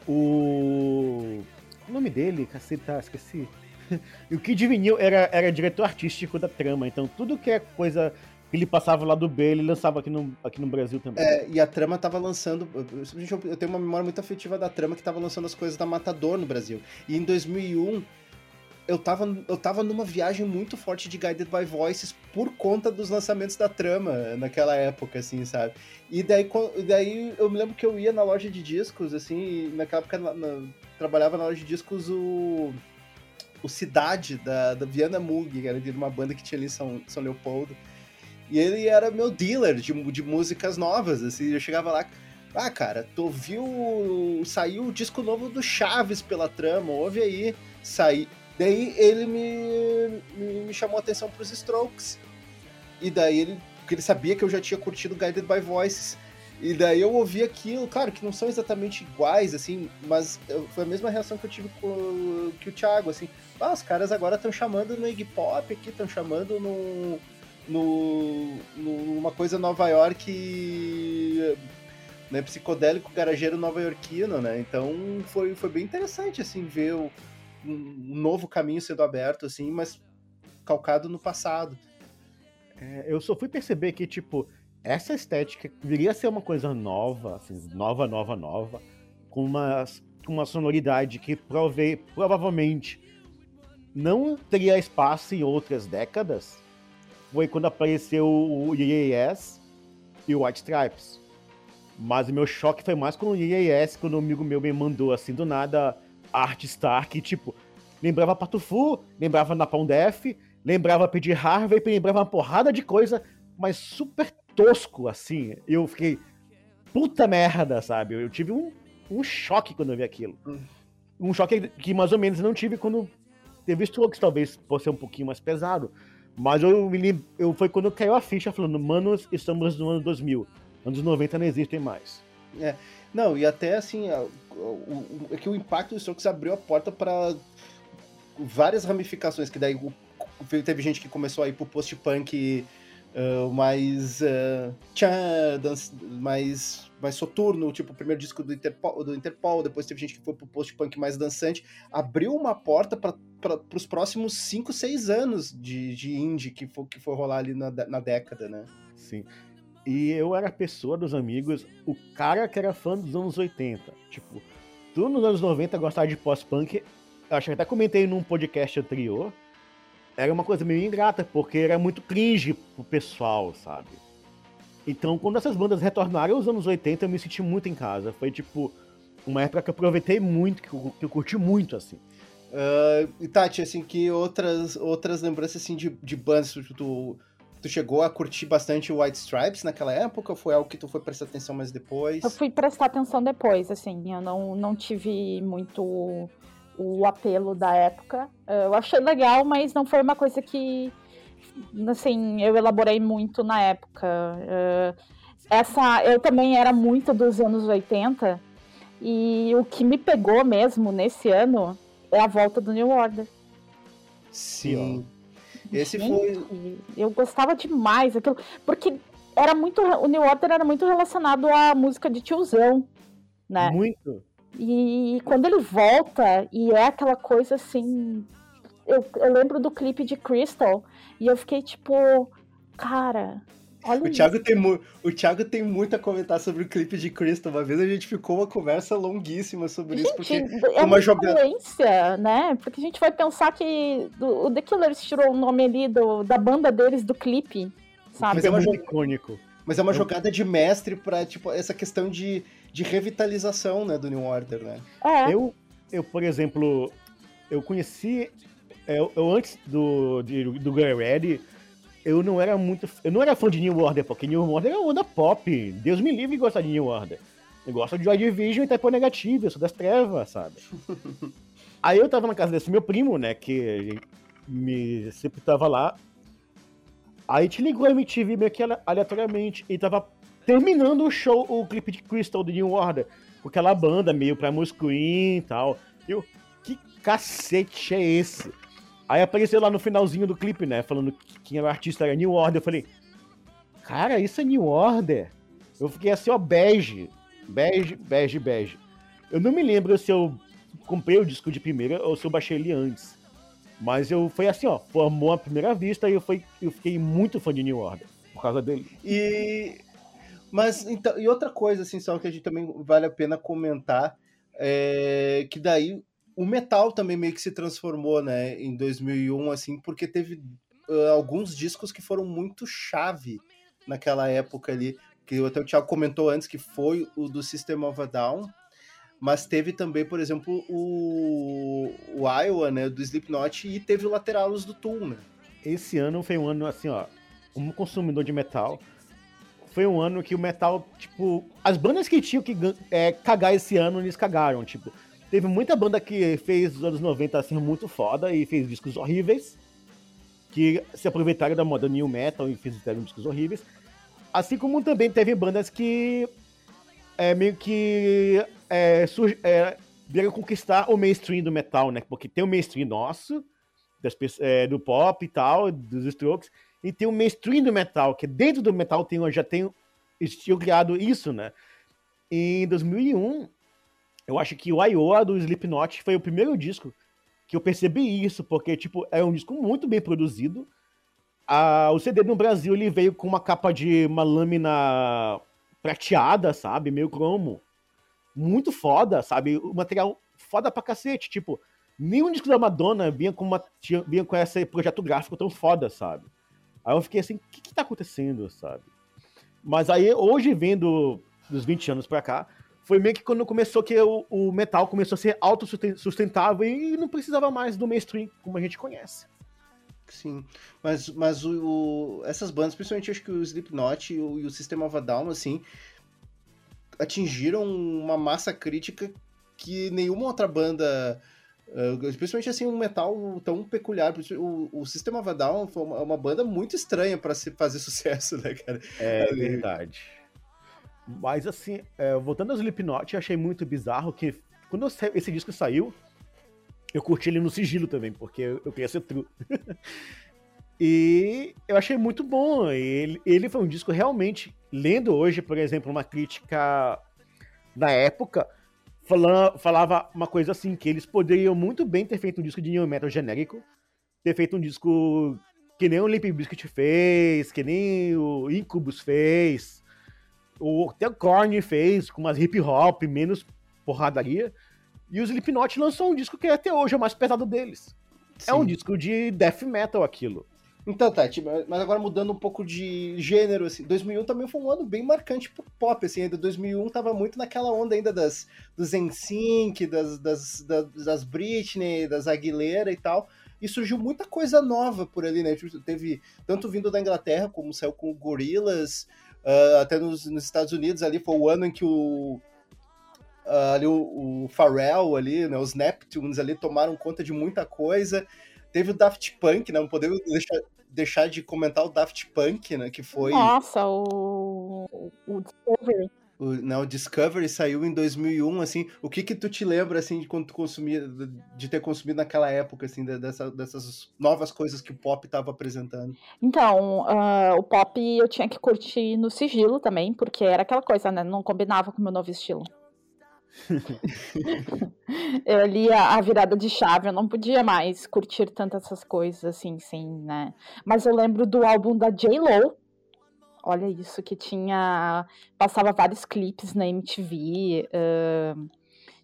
O o nome dele, caceta, esqueci. e o Kid Vinil era, era diretor artístico da trama, então tudo que é coisa que ele passava lá do B, ele lançava aqui no, aqui no Brasil também. É, e a trama tava lançando. Eu tenho uma memória muito afetiva da trama que tava lançando as coisas da Matador no Brasil. E em 2001 eu tava, eu tava numa viagem muito forte de Guided by Voices por conta dos lançamentos da trama naquela época, assim, sabe? E daí, daí eu me lembro que eu ia na loja de discos, assim, naquela época na, na, trabalhava na loja de discos o, o Cidade, da, da Viana Mug, que era de uma banda que tinha ali em São, São Leopoldo. E ele era meu dealer de, de músicas novas, assim, eu chegava lá, ah, cara, tu viu, saiu o disco novo do Chaves pela trama, ouve aí, saí, Daí ele me, me, me chamou a atenção para os Strokes. E daí ele, porque ele sabia que eu já tinha curtido Guided by Voices. E daí eu ouvi aquilo, claro que não são exatamente iguais, assim, mas foi a mesma reação que eu tive com que o Thiago, assim. Ah, os caras agora estão chamando no Iggy Pop aqui, estão chamando no, no, numa coisa Nova York né, psicodélico garageiro nova-iorquino, né? Então foi, foi bem interessante, assim, ver o, um novo caminho sendo aberto, assim, mas calcado no passado. É, eu só fui perceber que, tipo, essa estética viria ser uma coisa nova, assim, nova, nova, nova, com uma, com uma sonoridade que prove, provavelmente não teria espaço em outras décadas, foi quando apareceu o IAS e o White Stripes. Mas o meu choque foi mais com o IAS, quando um amigo meu me mandou, assim, do nada, Art Star, que, tipo, lembrava Patufu, lembrava Napalm Def, lembrava Pedir Harvey, lembrava uma porrada de coisa, mas super tosco, assim. Eu fiquei, puta merda, sabe? Eu tive um, um choque quando eu vi aquilo. Hum. Um choque que mais ou menos não tive quando teve Strokes, talvez fosse um pouquinho mais pesado. Mas eu me lembro, eu, foi quando caiu a ficha falando, manos, estamos no ano 2000. Anos 90 não existem mais. É, não, e até assim, é que o impacto do Strokes abriu a porta para várias ramificações, que daí teve gente que começou a ir pro post-punk uh, mais uh, tchan, mais mais soturno, tipo o primeiro disco do Interpol, do Interpol, depois teve gente que foi pro post-punk mais dançante, abriu uma porta para os próximos 5, 6 anos de, de indie que for, que for rolar ali na, na década, né? Sim. E eu era a pessoa dos amigos, o cara que era fã dos anos 80. Tipo, tu nos anos 90 gostava de pós-punk, acho que até comentei num podcast anterior, era uma coisa meio ingrata, porque era muito cringe pro pessoal, sabe? Então, quando essas bandas retornaram aos anos 80, eu me senti muito em casa. Foi, tipo, uma época que eu aproveitei muito, que eu, que eu curti muito, assim. Uh, e Tati, assim, que outras, outras lembranças, assim, de, de bandas, tu, tu chegou a curtir bastante o White Stripes naquela época? Ou foi algo que tu foi prestar atenção mais depois? Eu fui prestar atenção depois, assim, eu não, não tive muito o apelo da época. Eu achei legal, mas não foi uma coisa que assim, eu elaborei muito na época. Uh, essa, eu também era muito dos anos 80, e o que me pegou mesmo nesse ano é a volta do New Order. Sim. Esse Gente, foi. Eu gostava demais aquilo, porque era muito. O New Order era muito relacionado à música de tiozão, né? Muito. E quando ele volta, e é aquela coisa assim. Eu, eu lembro do clipe de Crystal, e eu fiquei tipo, cara, olha o Thiago, tem o Thiago tem muito a comentar sobre o clipe de Crystal. Uma vez a gente ficou uma conversa longuíssima sobre gente, isso, porque é, é uma jogada. né? Porque a gente vai pensar que do, o The Killers tirou o nome ali do, da banda deles do clipe, sabe? Mas é, muito icônico. Mas é uma jogada de mestre pra, tipo, essa questão de, de revitalização, né, do New Order, né? É. Eu, eu, por exemplo, eu conheci eu, eu antes do, de, do Get Ready, eu não era muito. Eu não era fã de New Order, porque New Order é uma onda pop. Deus me livre de gostar de New Order. Eu gosto de Joy Division e Typo Negativo, eu sou das trevas, sabe? Aí eu tava na casa desse meu primo, né, que me, sempre tava lá. Aí te ligou a MTV meio que aleatoriamente e tava terminando o show, o clipe de Crystal do New Order, com aquela banda meio pra Queen e tal. Eu, que cacete é esse? Aí apareceu lá no finalzinho do clipe, né? Falando que quem era o artista era New Order. Eu falei, cara, isso é New Order? Eu fiquei assim, ó, bege. Bege, bege, bege. Eu não me lembro se eu comprei o disco de primeira ou se eu baixei ele antes. Mas eu foi assim, ó, formou a primeira vista e eu, foi, eu fiquei muito fã de New Order por causa dele. E mas então, e outra coisa assim, só que a gente também vale a pena comentar é que daí o metal também meio que se transformou, né, em 2001, assim, porque teve uh, alguns discos que foram muito chave naquela época ali, que até o Thiago comentou antes, que foi o do System of a Down, mas teve também, por exemplo, o, o Iowa, né, do Slipknot, e teve o Lateralus do Tool, né. Esse ano foi um ano, assim, ó, como consumidor de metal, foi um ano que o metal, tipo, as bandas que tinham que é, cagar esse ano, eles cagaram, tipo, Teve muita banda que fez os anos 90 assim muito foda e fez discos horríveis. Que se aproveitaram da moda new metal e fizeram discos horríveis. Assim como também teve bandas que é, meio que é, é, vieram conquistar o mainstream do metal, né? Porque tem o mainstream nosso, das, é, do pop e tal, dos strokes, e tem o mainstream do metal, que dentro do metal tem, já tem estilo criado isso, né? Em 2001, eu acho que o Iowa do Slipknot foi o primeiro disco que eu percebi isso, porque, tipo, é um disco muito bem produzido. Ah, o CD no Brasil, ele veio com uma capa de uma lâmina prateada, sabe? Meio cromo. Muito foda, sabe? O material foda pra cacete. Tipo, nenhum disco da Madonna vinha com, uma, tinha, vinha com esse projeto gráfico tão foda, sabe? Aí eu fiquei assim, o que que tá acontecendo, sabe? Mas aí, hoje, vendo dos 20 anos pra cá, foi meio que quando começou que o, o metal começou a ser autossustentável e não precisava mais do mainstream, como a gente conhece. Sim, mas, mas o, o, essas bandas, principalmente acho que o Slipknot e o, e o System of a Down, assim, atingiram uma massa crítica que nenhuma outra banda, uh, especialmente assim, um metal tão peculiar. O, o System of a Down foi uma, uma banda muito estranha para se fazer sucesso, né, cara? É verdade. Mas assim, é, voltando ao Slipknot, eu achei muito bizarro que quando esse disco saiu, eu curti ele no sigilo também, porque eu, queria ser true. E eu achei muito bom. Ele, ele foi um disco realmente, lendo hoje, por exemplo, uma crítica da época, falando, falava uma coisa assim, que eles poderiam muito bem ter feito um disco de new metal genérico, ter feito um disco que nem o Limp Bizkit fez, que nem o Incubus fez, o, até o Korn fez, com umas hip hop, menos porradaria, e o Slipknot lançou um disco que até hoje é o mais pesado deles. Sim. É um disco de death metal aquilo. Então, Tati, mas agora mudando um pouco de gênero, assim, 2001 também foi um ano bem marcante pro pop, assim, ainda 2001 tava muito naquela onda ainda das, dos NSYNC, das, das, das, das Britney, das Aguilera e tal, e surgiu muita coisa nova por ali, né, tipo, teve tanto vindo da Inglaterra, como saiu com o Gorillaz, uh, até nos, nos, Estados Unidos ali, foi o ano em que o uh, ali o, o Pharrell ali, né, os Neptunes ali tomaram conta de muita coisa, Teve o Daft Punk, né? Não podemos deixar, deixar de comentar o Daft Punk, né? Que foi. Nossa, o, o Discovery. O, não, o Discovery saiu em 2001, assim, o que que tu te lembra, assim, de quando tu consumia, de ter consumido naquela época, assim, dessa, dessas novas coisas que o pop estava apresentando? Então, uh, o pop eu tinha que curtir no sigilo também, porque era aquela coisa, né, não combinava com o meu novo estilo. eu li a, virada de chave, eu não podia mais curtir tantas essas coisas assim, sim, né? Mas eu lembro do álbum da J-Lo. Olha isso, que tinha. Passava vários clipes na MTV. Uh,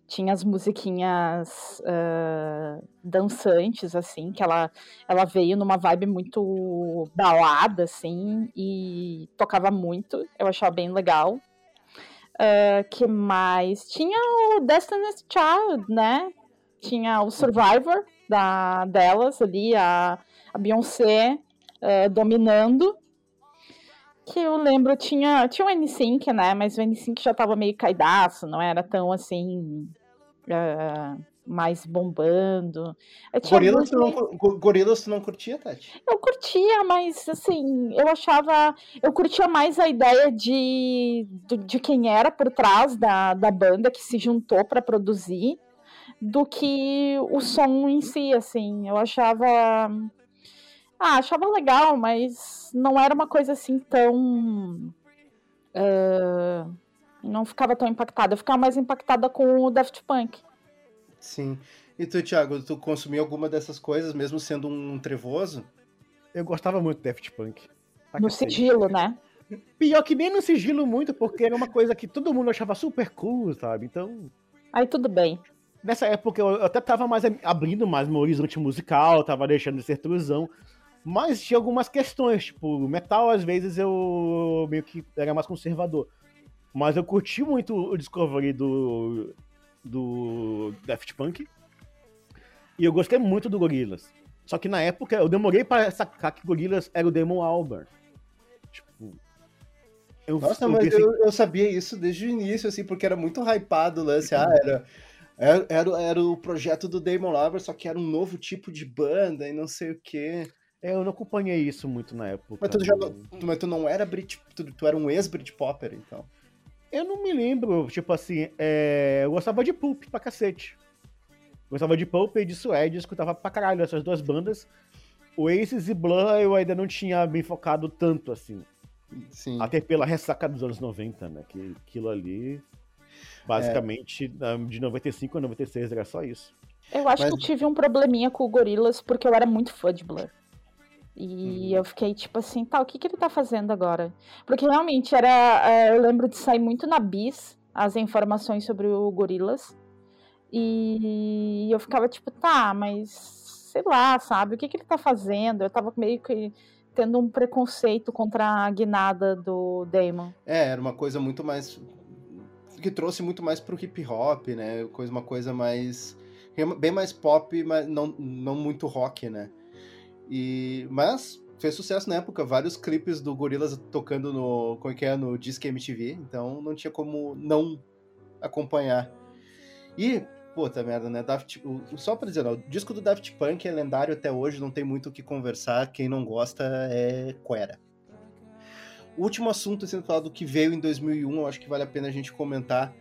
tinha as musiquinhas uh, dançantes, assim, que ela, ela veio numa vibe muito balada, assim, e tocava muito. Eu achava bem legal. Uh, que mais? Tinha o Destiny's Child, né? Tinha o Survivor da, delas ali, a, a Beyoncé uh, dominando. Que eu lembro, tinha, tinha o N5, né? Mas o N5 já tava meio caidaço, não era tão assim. Uh, mais bombando. Gorilas, tu não, Gorilas tu não curtia, Tati? Eu curtia, mas assim, eu achava. Eu curtia mais a ideia de, de, de quem era por trás da, da banda que se juntou para produzir do que o som em si, assim. Eu achava. Ah, achava legal, mas não era uma coisa assim tão. Uh, não ficava tão impactada. Eu ficava mais impactada com o Daft Punk. Sim. E tu, Thiago, tu consumiu alguma dessas coisas, mesmo sendo um trevoso? Eu gostava muito de Daft Punk. No sigilo, né? Pior que nem no sigilo muito, porque era uma coisa que todo mundo achava super cool, sabe? Então. Aí tudo bem. Nessa época eu até tava mais abrindo mais meu horizonte musical, tava deixando de ser truzão. Mas tinha algumas questões, tipo, metal às vezes eu meio que era mais conservador. Mas eu curti muito o Discovery do, do Daft Punk. E eu gostei muito do Gorillaz. Só que na época eu demorei para sacar que Gorillaz era o Damon Albarn. Tipo. Eu, Nossa, eu mas pensei... eu, eu, sabia isso desde o início, assim, porque era muito hypado o lance. Ah, era, era, era, era o projeto do Damon Albarn, só que era um novo tipo de banda e não sei o quê. É, eu não acompanhei isso muito na época. Mas tu, já, mas tu não era Brit, tu, tu era um ex-Britpopper, então. Eu não me lembro, tipo assim, é... eu gostava de Pulp pra cacete. Gostava de Pulp e de Suede, escutava pra caralho essas duas bandas. Oasis e Blur eu ainda não tinha me focado tanto, assim. Sim. Até pela ressaca dos anos 90, né? Que aquilo ali, basicamente, é. de 95 a 96 era só isso. Eu acho Mas... que eu tive um probleminha com o Gorillaz porque eu era muito fã de Blur. E uhum. eu fiquei tipo assim, tá, o que, que ele tá fazendo agora? Porque realmente era. É, eu lembro de sair muito na bis as informações sobre o Gorilas. E eu ficava tipo, tá, mas sei lá, sabe? O que, que ele tá fazendo? Eu tava meio que tendo um preconceito contra a guinada do Damon. É, era uma coisa muito mais. que trouxe muito mais pro hip hop, né? Coisa, uma coisa mais. bem mais pop, mas não, não muito rock, né? E, mas fez sucesso na época, vários clipes do Gorillaz tocando no, como é que é, no Disque MTV, então não tinha como não acompanhar. E, puta merda, né, Daft, só pra dizer, não, o disco do Daft Punk é lendário até hoje, não tem muito o que conversar, quem não gosta é Quera. O último assunto sendo que veio em 2001, eu acho que vale a pena a gente comentar,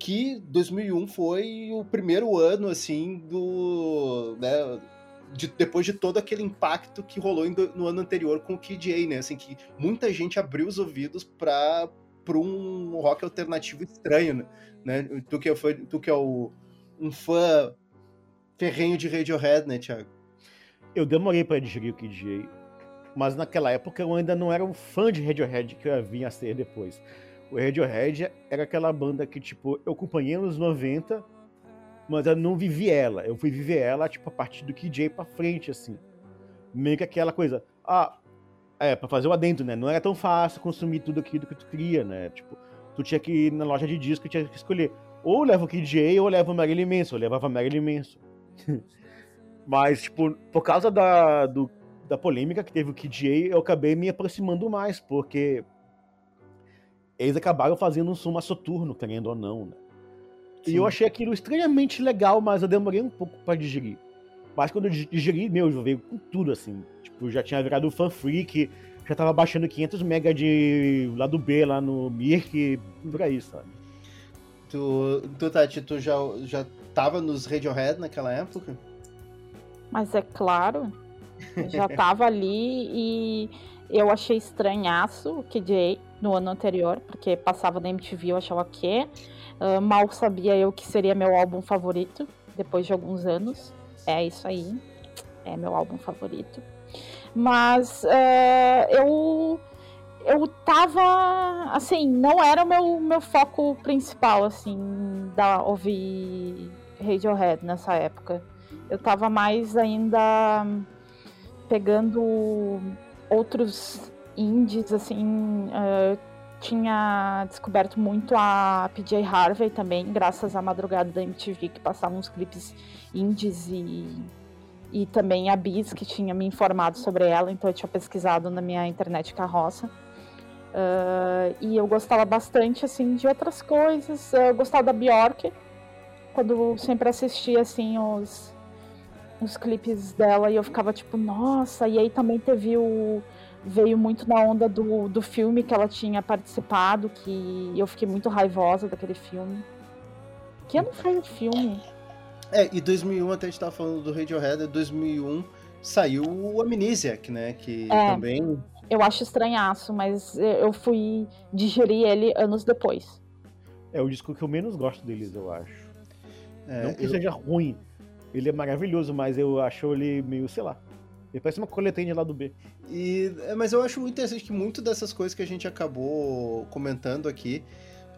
que 2001 foi o primeiro ano, assim, do... Né, de, depois de todo aquele impacto que rolou no ano anterior com o Kid A, né? Assim, que muita gente abriu os ouvidos para um rock alternativo estranho, né? Tu que, foi, tu que é o, um fã ferrenho de Radiohead, né, Thiago? Eu demorei para digerir o Kid A, mas naquela época eu ainda não era um fã de Radiohead que eu vinha a ser depois. O Radiohead era aquela banda que, tipo, eu acompanhei nos 90, mas eu não vivi ela. Eu fui viver ela, tipo, a partir do KJ pra frente, assim. Meio que aquela coisa, ah, é, pra fazer o adendo, né? Não era tão fácil consumir tudo aquilo que tu queria, né? Tipo, tu tinha que ir na loja de disco e tinha que escolher. Ou leva o KJ ou leva o Marilyn Manson. Eu levava Marilyn Manson. Mas, tipo, por causa da, do, da polêmica que teve o KJ, eu acabei me aproximando mais, porque eles acabaram fazendo um som mais soturno, querendo ou não, né? Sim. E eu achei aquilo estranhamente legal, mas eu demorei um pouco para digerir. Mas quando eu digeri, meu, eu veio com tudo, assim. Tipo, já tinha virado fan freak, já tava baixando 500 mega de lado B lá no Mirk, por aí, sabe? Tu, tu Tati, tu já, já tava nos Radiohead naquela época? Mas é claro, já tava ali e eu achei estranhaço o KJ no ano anterior, porque passava na MTV, eu achava que uh, mal sabia eu que seria meu álbum favorito depois de alguns anos. É isso aí, é meu álbum favorito. Mas uh, eu eu tava assim, não era o meu, meu foco principal assim da ouvir Radiohead nessa época. Eu tava mais ainda pegando outros indies, assim, uh, tinha descoberto muito a PJ Harvey também, graças à madrugada da MTV, que passava uns clipes indies e, e também a Bis, que tinha me informado sobre ela, então eu tinha pesquisado na minha internet carroça. Uh, e eu gostava bastante, assim, de outras coisas. Eu gostava da Bjork, quando sempre assistia, assim, os, os clipes dela e eu ficava tipo, nossa, e aí também teve o. Veio muito na onda do, do filme que ela tinha participado, que eu fiquei muito raivosa daquele filme. Que ano foi o filme? É, e 2001, até a gente tava falando do Radiohead, 2001 saiu o Amnesiac, né? Que é, também. Eu acho estranhaço, mas eu fui digerir ele anos depois. É o disco que eu menos gosto deles, eu acho. É, Não que eu... seja ruim, ele é maravilhoso, mas eu acho ele meio, sei lá. Ele parece uma coletânea lá do B. E, é, mas eu acho muito interessante que muito dessas coisas que a gente acabou comentando aqui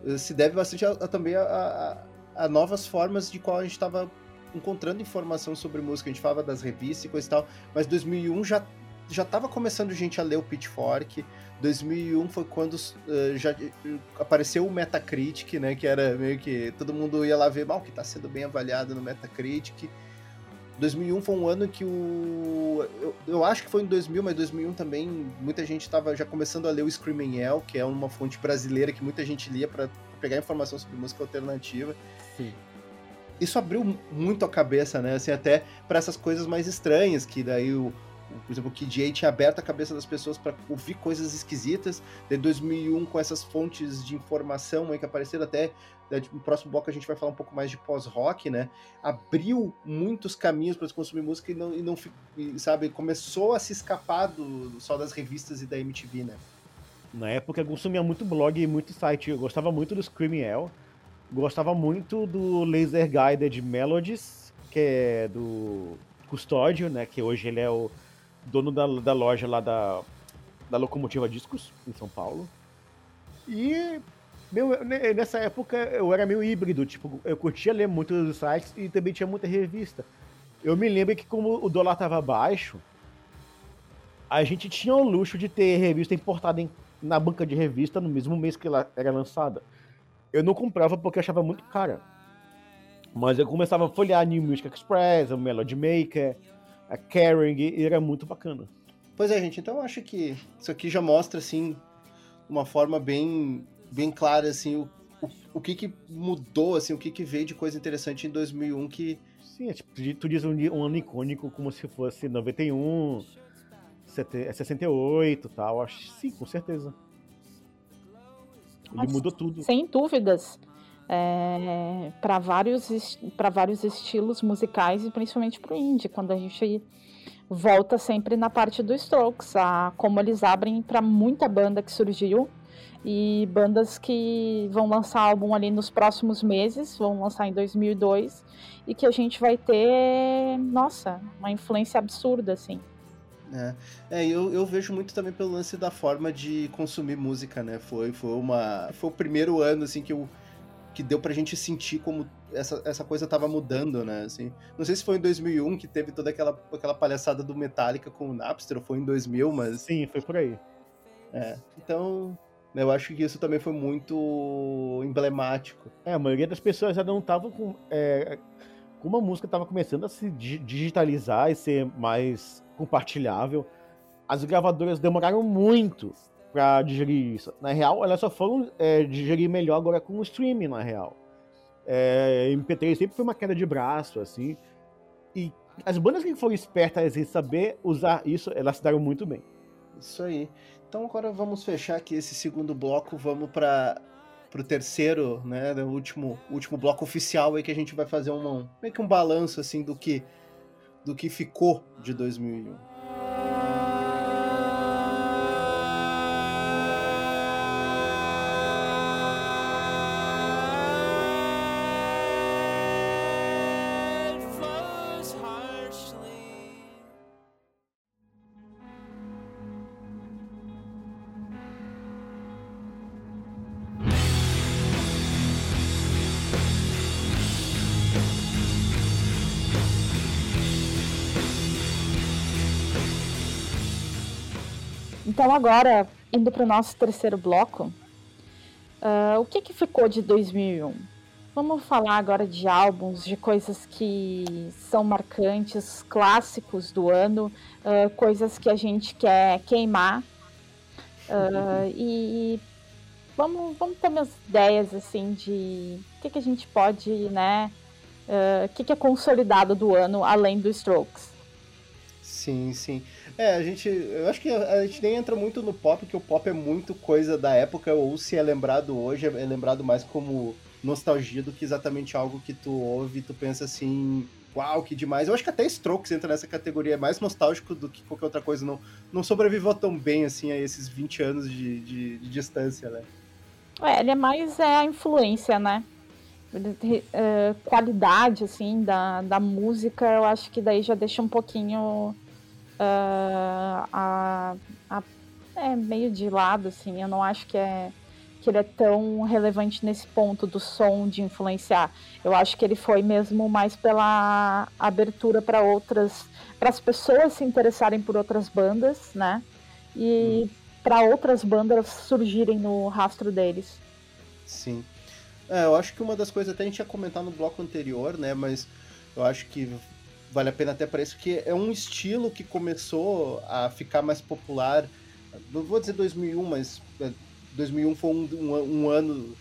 eh, se deve bastante a, a, também a, a, novas formas de qual a gente estava encontrando informação sobre música. A gente falava das revistas e coisa e tal, mas 2001 já já estava começando gente a ler o Pitchfork. 2001 foi quando uh, já apareceu o Metacritic, né? Que era meio que todo mundo ia lá ver mal que está sendo bem avaliado no Metacritic. 2001 foi um ano que o. Eu, eu, acho que foi em 2000, mas 2001 também muita gente estava já começando a ler o Screaming Hell, que é uma fonte brasileira que muita gente lia para pegar informação sobre música alternativa. Sim. Isso abriu muito a cabeça, né? Assim, até para essas coisas mais estranhas, que daí o, por exemplo, o KJ tinha aberto a cabeça das pessoas para ouvir coisas esquisitas. De 2001, com essas fontes de informação aí que apareceram até no próximo bloco a gente vai falar um pouco mais de pós-rock, né? Abriu muitos caminhos para consumir música e não, e não e, sabe, começou a se escapar do, só das revistas e da MTV, né? Na época eu consumia muito blog e muito site. Eu gostava muito do Screaming Hell, gostava muito do Laser Guided Melodies, que é do Custódio, né? Que hoje ele é o dono da, da loja lá da, da Locomotiva Discos, em São Paulo. E meu, nessa época eu era meio híbrido, tipo, eu curtia ler muitos sites e também tinha muita revista. Eu me lembro que como o dólar tava baixo, a gente tinha o luxo de ter revista importada em, na banca de revista no mesmo mês que ela era lançada. Eu não comprava porque achava muito cara. Mas eu começava a folhear New Music Express, a Melody Maker, a Caring, e era muito bacana. Pois é, gente, então eu acho que isso aqui já mostra, assim, uma forma bem bem clara, assim, o, o, o, que que mudou, assim, o que que veio de coisa interessante em 2001 que... Sim, é tipo, tu diz um, um ano icônico como se fosse 91, 68 tal, acho sim, com certeza. Ele Mas, mudou tudo. Sem dúvidas. é, para vários, para vários estilos musicais e principalmente para o indie, quando a gente volta sempre na parte do Strokes, a como eles abrem para muita banda que surgiu e bandas que vão lançar álbum ali nos próximos meses, vão lançar em 2002 e que a gente vai ter, nossa, uma influência absurda assim. É, é eu, eu vejo muito também pelo lance da forma de consumir música, né? Foi, foi uma foi o primeiro ano assim que eu que deu pra gente sentir como essa, essa coisa tava mudando, né? Assim, não sei se foi em 2001 que teve toda aquela, aquela palhaçada do Metallica com o Napster, ou foi em 2000, mas... Sim, foi por aí. É, então, eu acho que isso também foi muito emblemático. É, a maioria das pessoas já não estavam com... É, como a música estava começando a se digitalizar e ser mais compartilhável, as gravadoras demoraram muito para digerir isso. Na real, elas só foram é, digerir melhor agora com o streaming, na real. É, MP3 sempre foi uma queda de braço, assim. E as bandas que foram espertas em saber usar isso, elas se deram muito bem. Isso aí. Então agora vamos fechar aqui esse segundo bloco, vamos para o terceiro, né, o último, último bloco oficial aí que a gente vai fazer um meio que um balanço assim do que do que ficou de 2001. Agora, indo para o nosso terceiro bloco, uh, o que, que ficou de 2001? Vamos falar agora de álbuns, de coisas que são marcantes, clássicos do ano, uh, coisas que a gente quer queimar. Uh, e vamos, vamos ter umas ideias assim de o que, que a gente pode, né? O que, que é consolidado do ano além do Strokes. Sim, sim. É, a gente. Eu acho que a gente nem entra muito no pop, porque o pop é muito coisa da época, ou se é lembrado hoje, é lembrado mais como nostalgia do que exatamente algo que tu ouve e tu pensa assim. Uau, que demais. Eu acho que até Strokes entra nessa categoria, é mais nostálgico do que qualquer outra coisa. Não, não sobreviveu tão bem assim a esses 20 anos de, de, de distância, né? É, ele é mais é, a influência, né? Uh, qualidade, assim, da, da música, eu acho que daí já deixa um pouquinho uh, a, a, é meio de lado, assim. Eu não acho que é que ele é tão relevante nesse ponto do som de influenciar. Eu acho que ele foi mesmo mais pela abertura para outras, para as pessoas se interessarem por outras bandas, né? E hum. para outras bandas surgirem no rastro deles. Sim. É, eu acho que uma das coisas até a gente ia comentar no bloco anterior, né? Mas eu acho que vale a pena até para isso, que é um estilo que começou a ficar mais popular. Não vou dizer 2001, mas 2001 é, foi um, um, um ano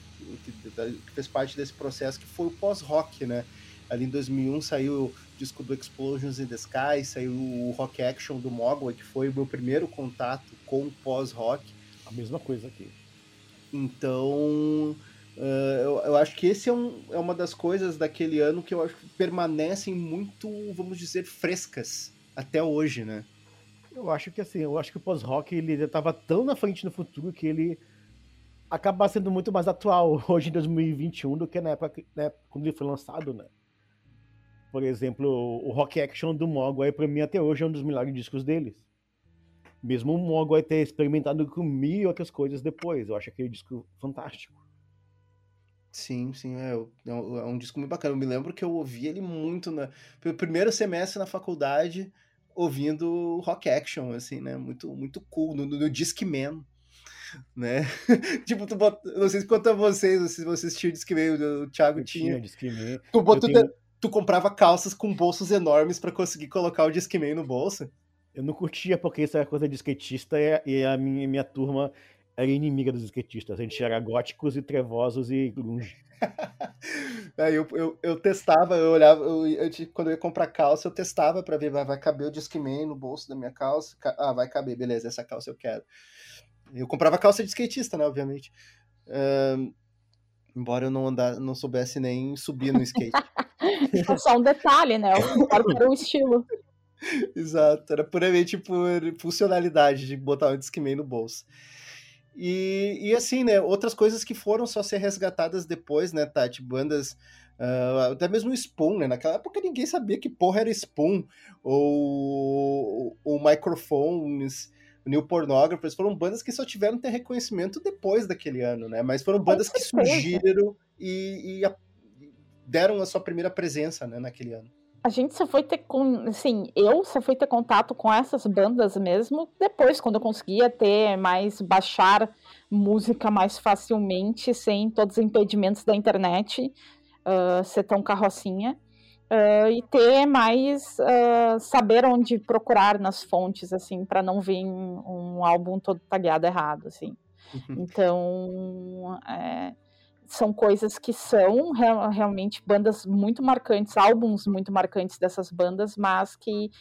que, que, fez parte desse processo, que foi o pós-rock, né? Ali em 2001 saiu o disco do Explosions in the Sky, saiu o Rock Action do Mogwai, que foi o meu primeiro contato com o pós-rock. A mesma coisa aqui. Então, Uh, eu, eu, acho que esse é, um, é, uma das coisas daquele ano que eu acho que permanecem muito, vamos dizer, frescas até hoje, né? Eu acho que assim, eu acho que o pós-rock ele estava tão na frente no futuro que ele acaba sendo muito mais atual hoje em 2021 do que na época né, quando ele foi lançado, né? Por exemplo, o Rock Action do Mogwai, para mim, até hoje é um dos melhores discos deles. Mesmo o Mogwai ter experimentado com mil outras coisas depois. Eu acho aquele disco fantástico. Sim, sim, é, é, um, é um disco muito bacana. Eu me lembro que eu ouvi ele muito na, pelo primeiro semestre na faculdade, ouvindo rock action, assim, né? Muito, muito cool, no, no Discman, né? tipo, tu bota, não sei se conta a vocês, se vocês tinham Discman, o Thiago eu tinha. Discman. Tu, tu, tenho... tu comprava calças com bolsos enormes para conseguir colocar o Discman no bolso? Eu não curtia porque isso era coisa de skatista e a minha, minha turma era inimiga dos skatistas. A gente era góticos e trevosos e grunge. Aí eu, eu, eu, testava, eu olhava, eu, eu, quando eu ia comprar calça, eu testava para ver, vai, vai caber o Discman no bolso da minha calça. Ah, vai caber, beleza, essa calça eu quero. Eu comprava calça de skatista, né, obviamente. Embora eu não, andar, não soubesse nem subir no skate. É só um detalhe, né? O era o estilo. Exato, era puramente por funcionalidade de botar um Discman no bolso. E, e assim, né, outras coisas que foram só ser resgatadas depois, né, Tati? Bandas, uh, até mesmo o Spoon, né? Naquela época ninguém sabia que porra era Spoon, ou, ou Microphones, New Pornographers, foram bandas que só tiveram ter reconhecimento depois daquele ano, né? Mas foram bandas que surgiram e, e a, deram a sua primeira presença, né, naquele ano a gente só foi ter com, assim, eu só fui ter contato com essas bandas mesmo depois, quando eu conseguia ter mais, baixar música mais facilmente, sem todos os impedimentos da internet, uh, ser tão carrocinha, uh, e ter mais, uh, saber onde procurar nas fontes, assim, para não vir um, um, álbum todo tagueado errado, assim. Uhum. Então, é, são coisas que são real, realmente bandas muito marcantes, álbuns muito marcantes dessas bandas, mas que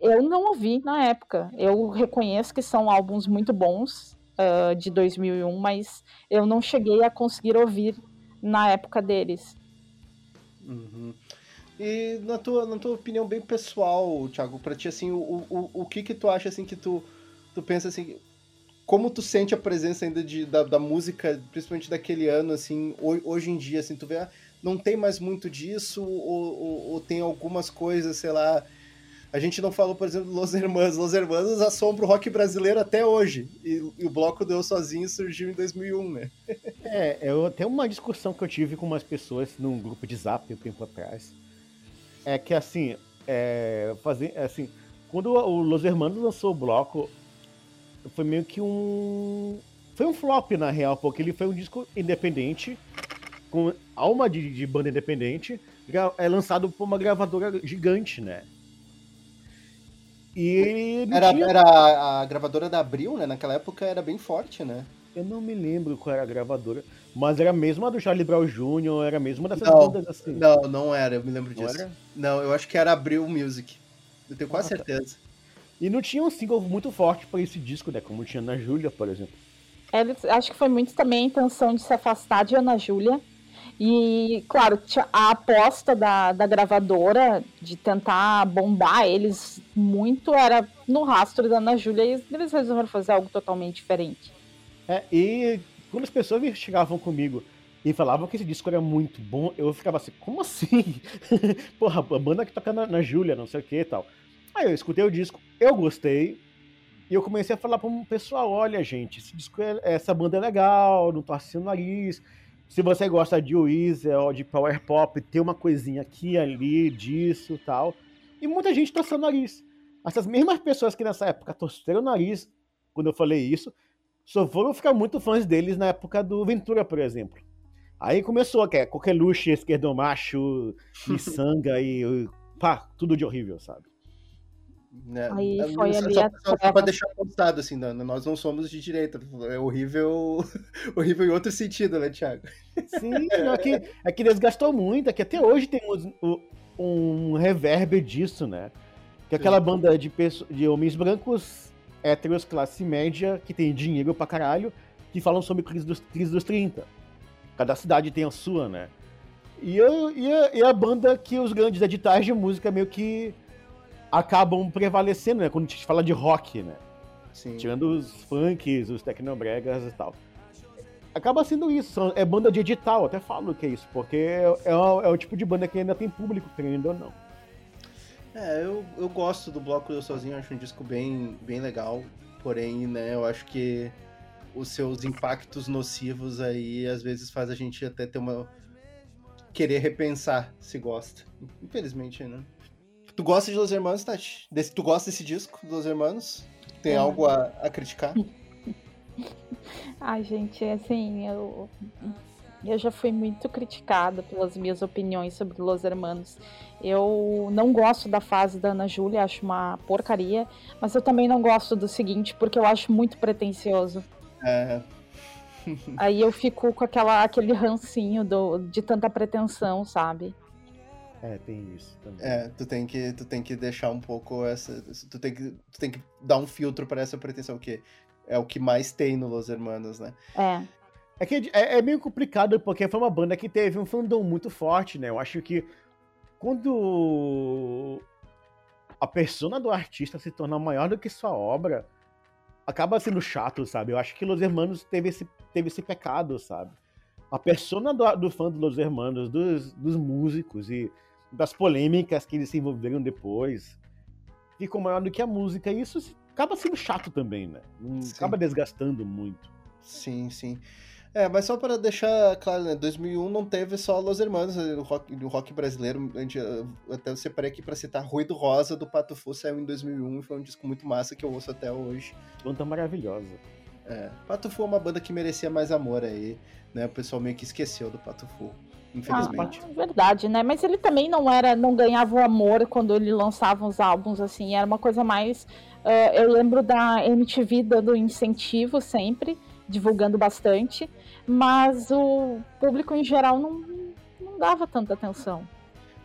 eu não ouvi na época. Eu reconheço que são álbuns muito bons uh, de 2001, mas eu não cheguei a conseguir ouvir na época deles. Uhum. E na tua, na tua opinião bem pessoal, Thiago, pra ti, assim, o, o, o que que tu acha, assim, que tu, tu pensa, assim, como tu sente a presença ainda de, da, da música, principalmente daquele ano, assim, hoje em dia, assim, tu vê, ah, não tem mais muito disso, ou, ou, ou, tem algumas coisas, sei lá. A gente não falou, por exemplo, Los Hermanos. Los Hermanos assombra o rock brasileiro até hoje. E, e o bloco Deu Sozinho surgiu em 2001, né? é, eu tenho uma discussão que eu tive com umas pessoas num grupo de zap um tempo atrás. É que, assim, é, fazer, assim quando o Los Hermanos lançou o bloco, foi meio que um. Foi um flop, na real, porque ele foi um disco independente, com alma de, de banda independente, é lançado por uma gravadora gigante, né? E era, tinha... era a gravadora da Abril, né? Naquela época era bem forte, né? Eu não me lembro qual era a gravadora, mas era a mesma do Charlie Brown Jr., era a mesma dessas não, bandas assim. Não, não era, eu me lembro disso. Não, era? não eu acho que era Abril Music. Eu tenho quase ah, tá. certeza. Tá. E não tinha um single muito forte para esse disco, né? Como tinha na Júlia, por exemplo. É, acho que foi muito também a intenção de se afastar de Ana Júlia. E, claro, a aposta da, da gravadora de tentar bombar eles muito era no rastro da Ana Júlia e eles resolveram fazer algo totalmente diferente. É, e quando as pessoas chegavam comigo e falavam que esse disco era muito bom, eu ficava assim, como assim? Porra, a banda que toca na, na Júlia, não sei o que e tal. Aí eu escutei o disco, eu gostei, e eu comecei a falar para um pessoal: olha, gente, esse disco é, essa banda é legal, não assistindo o nariz. Se você gosta de Weezer ou de Power Pop, tem uma coisinha aqui ali, disso tal. E muita gente torceu o nariz. Essas mesmas pessoas que nessa época torceram o nariz, quando eu falei isso, só foram ficar muito fãs deles na época do Ventura, por exemplo. Aí começou, que é coqueluche, esquerdomacho, miçanga e pá, tudo de horrível, sabe? Né? Aí é, foi ali só, só, só pra deixar postado, assim, não, nós não somos de direita. É horrível, horrível em outro sentido, né, Thiago? Sim, é que, é que desgastou muito, é que até hoje temos um reverb disso, né? Que é aquela banda de, de homens brancos, héteros, classe média, que tem dinheiro pra caralho, que falam sobre crise dos, crise dos 30. Cada cidade tem a sua, né? E, eu, e, a, e a banda que os grandes editais de música meio que acabam prevalecendo, né? Quando a gente fala de rock, né? Sim. Tirando os funks, os tecnobregas e tal. Acaba sendo isso, é banda de edital, até falo que é isso, porque é, o, é o tipo de banda que ainda tem público, querendo ou não. É, eu, eu gosto do Bloco Eu Sozinho, acho um disco bem, bem legal, porém, né, eu acho que os seus impactos nocivos aí, às vezes faz a gente até ter uma... querer repensar se gosta. Infelizmente, né? Tu gosta de Los Hermanos, Tati? Desse, tu gosta desse disco, Los Hermanos? Tem é. algo a, a criticar? Ai, gente, assim, eu, eu já fui muito criticada pelas minhas opiniões sobre Los Hermanos. Eu não gosto da fase da Ana Júlia, acho uma porcaria, mas eu também não gosto do seguinte, porque eu acho muito pretencioso. É. Aí eu fico com aquela, aquele rancinho do, de tanta pretensão, sabe? É, tem isso também. É, tu tem que, tu tem que deixar um pouco essa. Tu tem que, tu tem que dar um filtro para essa pretensão, que é o que mais tem no Los Hermanos, né? É. É que é, é, meio complicado porque foi uma banda que teve um fandom muito forte, né? Eu acho que quando a persona do artista se torna maior do que sua obra, acaba sendo chato, sabe? Eu acho que Los Hermanos teve esse, teve esse pecado, sabe? A persona do, do fã dos Los Hermanos, dos, dos músicos e das polêmicas que eles se envolveram depois, ficou maior do que a música. E isso acaba sendo chato também, né? Acaba desgastando muito. Sim, sim. É, mas só para deixar claro, né? 2001 não teve só Los Hermanos, o rock, o rock brasileiro. Até separei aqui para citar Ruído Rosa do Pato Fu, saiu em 2001 e foi um disco muito massa que eu ouço até hoje. Banda maravilhosa. É, Pato Fu é uma banda que merecia mais amor aí, né? O pessoal meio que esqueceu do Pato Fu. Infelizmente. Ah, verdade, né? Mas ele também não era, não ganhava o amor quando ele lançava os álbuns, assim, era uma coisa mais. Uh, eu lembro da MTV dando incentivo sempre, divulgando bastante mas o público em geral não, não dava tanta atenção.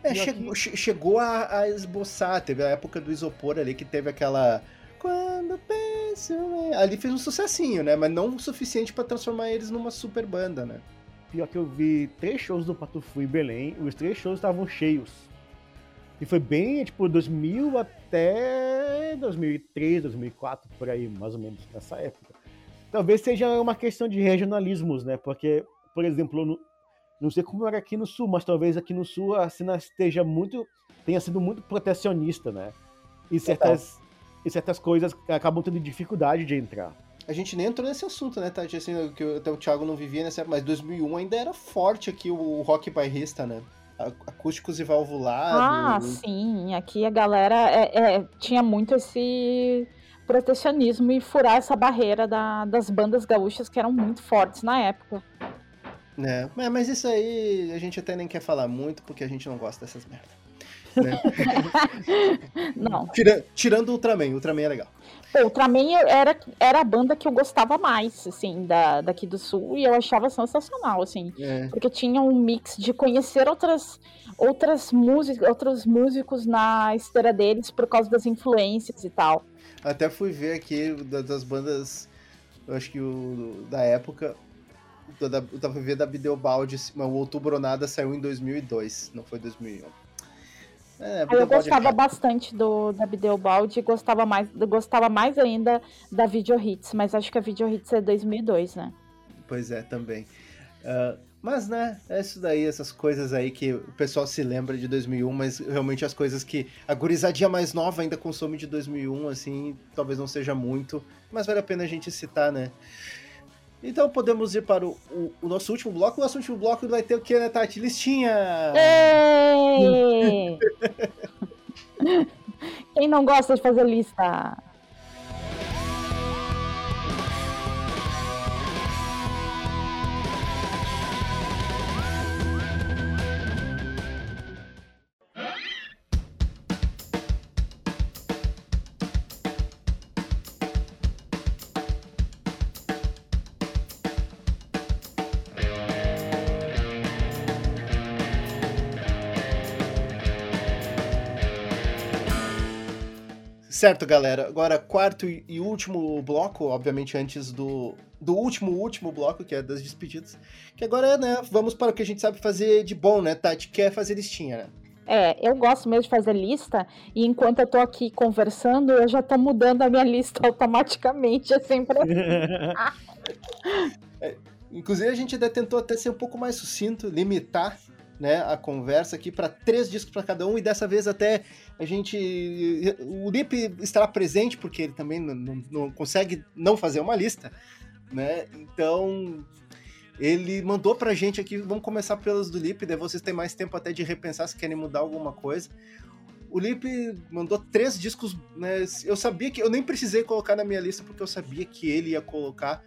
É, chegou, aqui... chegou a, a, esboçar, teve a época do isopor ali que teve aquela. Quando penso. Ali fez um sucessinho, né? Mas não o suficiente para transformar eles numa super banda, né? Pior que eu vi três shows do Patufu em Belém, os três shows estavam cheios. E foi bem, tipo, 2000 até 2003, 2004, por aí, mais ou menos, nessa época. Talvez seja uma questão de regionalismos, né? Porque, por exemplo, no, não sei como era aqui no sul, mas talvez aqui no sul a cena esteja muito. tenha sido muito protecionista, né? E certas, e certas coisas acabam tendo dificuldade de entrar. A gente nem entrou nesse assunto, né, Tati? Assim, que até o Thiago não vivia nessa época, mas 2001 ainda era forte aqui o rock bairrista, né? Acústicos e valvulados. Ah, sim. Aqui a galera é, é, tinha muito esse protecionismo e furar essa barreira da, das bandas gaúchas que eram muito fortes na época. É, mas isso aí a gente até nem quer falar muito porque a gente não gosta dessas merdas. Né? não. Tira, tirando o Ultraman, o Ultraman é legal. O Ultraman era, era a banda que eu gostava mais, assim, da, daqui do sul, e eu achava sensacional, assim. É. Porque tinha um mix de conhecer outras, outras músicas, outros músicos na esteira deles por causa das influências e tal. Até fui ver aqui das bandas, eu acho que o da época, eu tava vendo da Bideobaldi, o Outubro Nada saiu em 2002, não foi 2001. É, eu gostava é bastante do, da Bideobaldi e gostava mais, gostava mais ainda da Video Hits, mas acho que a Video Hits é 2002, né? Pois é, também. Uh, mas, né, é isso daí, essas coisas aí que o pessoal se lembra de 2001, mas realmente as coisas que a gurizadinha mais nova ainda consome de 2001, assim, talvez não seja muito, mas vale a pena a gente citar, né? Então podemos ir para o, o, o nosso último bloco. O nosso último bloco vai ter o que, né, Tati? Listinha! Quem não gosta de fazer lista? Certo, galera. Agora, quarto e último bloco, obviamente antes do, do último, último bloco, que é das despedidas. Que agora, né, vamos para o que a gente sabe fazer de bom, né, Tati? Que é fazer listinha, né? É, eu gosto mesmo de fazer lista, e enquanto eu tô aqui conversando, eu já tô mudando a minha lista automaticamente, assim, pra... é, inclusive, a gente até tentou até ser um pouco mais sucinto, limitar né, a conversa aqui para três discos para cada um e dessa vez até a gente o Lip estará presente porque ele também não, não, não, consegue não fazer uma lista, né? Então ele mandou pra gente aqui, vamos começar pelos do Lip, daí vocês têm mais tempo até de repensar se querem mudar alguma coisa. O Lip mandou três discos, né? Eu sabia que eu nem precisei colocar na minha lista porque eu sabia que ele ia colocar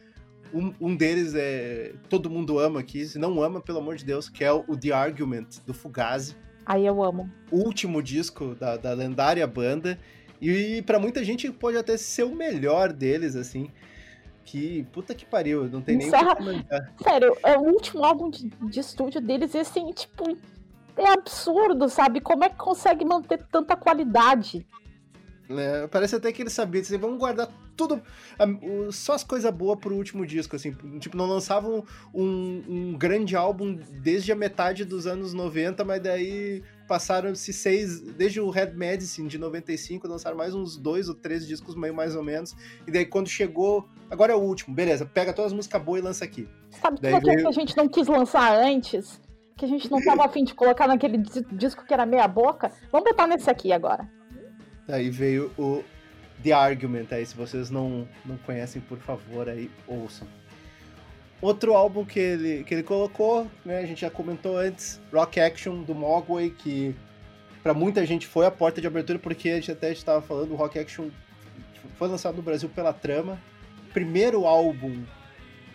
um, um deles é. Todo mundo ama aqui. Se não ama, pelo amor de Deus, que é o The Argument, do Fugazi. Aí eu amo. Último disco da, da lendária banda. E para muita gente pode até ser o melhor deles, assim. Que puta que pariu, não tem Encerra... nem o que Sério, é o último álbum de, de estúdio deles e assim, tipo, é absurdo, sabe? Como é que consegue manter tanta qualidade? Né? Parece até que ele sabia, assim, vamos guardar tudo, só as coisas boas pro último disco, assim, tipo, não lançavam um, um, grande álbum desde a metade dos anos 90, mas daí passaram-se seis, desde o Red Medicine de 95, lançaram mais uns dois ou três discos meio mais ou menos, e daí quando chegou, agora é o último, beleza, pega todas as músicas boas e lança aqui. Sabe daí veio... que a gente não quis lançar antes? Que a gente não tava afim de colocar naquele disco que era meia boca? Vamos botar nesse aqui agora. Aí veio o The Argument, aí se vocês não, não conhecem, por favor, aí ouçam. Outro álbum que ele, que ele colocou, né, a gente já comentou antes, Rock Action do Mogwai, que para muita gente foi a porta de abertura, porque a gente até estava falando, o Rock Action foi lançado no Brasil pela Trama. Primeiro álbum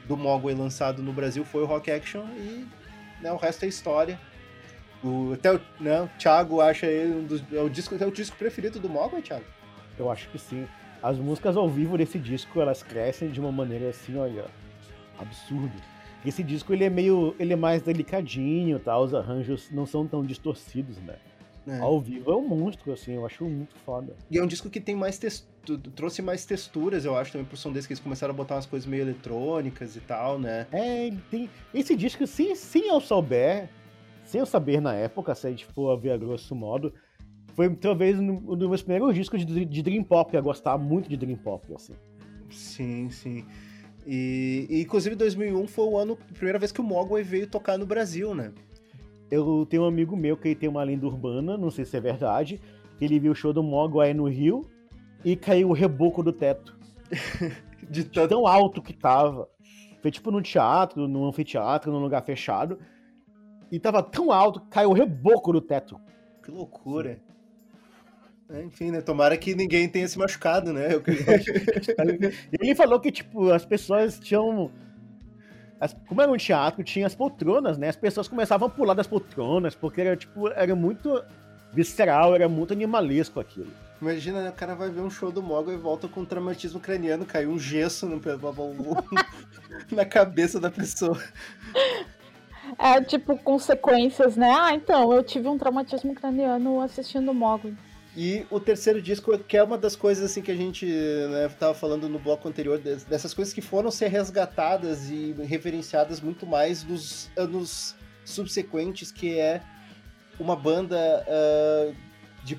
do Mogwai lançado no Brasil foi o Rock Action e né, o resto é história. O, até o, né, o Thiago acha ele um dos. É o disco, é o disco preferido do Mogwai, Thiago? Eu acho que sim. As músicas ao vivo desse disco, elas crescem de uma maneira assim, olha, absurdo. Esse disco ele é meio, ele é mais delicadinho, tá? Os arranjos não são tão distorcidos, né? É. Ao vivo é um monstro, assim, eu acho muito foda. E é um disco que tem mais textura, trouxe mais texturas, eu acho, também pro som desse, que eles começaram a botar umas coisas meio eletrônicas e tal, né? É, ele tem. Esse disco, sim, sim eu souber, sem eu saber na época, se a gente for ver a grosso modo, foi talvez um dos meus primeiros discos de, de Dream Pop, a gostar muito de Dream Pop, assim. Sim, sim. E, e, inclusive 2001 foi o ano, a primeira vez que o Mogwai veio tocar no Brasil, né? Eu tenho um amigo meu que tem uma lenda urbana, não sei se é verdade, que ele viu o show do Mogwai no Rio e caiu o reboco do teto. de tão alto que tava. Foi tipo no teatro, num anfiteatro, num lugar fechado. E tava tão alto que caiu o reboco do teto. Que loucura. É, enfim, né? Tomara que ninguém tenha se machucado, né? Eu... ele falou que, tipo, as pessoas tinham. As... Como era um teatro, tinha as poltronas, né? As pessoas começavam a pular das poltronas, porque era, tipo, era muito visceral, era muito animalesco aquilo. Imagina, né? O cara vai ver um show do Mogul e volta com um traumatismo craniano, caiu um gesso no... na cabeça da pessoa. É, tipo, consequências, né? Ah, então, eu tive um traumatismo craniano assistindo o Mogul. E o terceiro disco, que é uma das coisas assim que a gente né, tava falando no bloco anterior, dessas coisas que foram ser resgatadas e referenciadas muito mais nos anos subsequentes, que é uma banda uh, de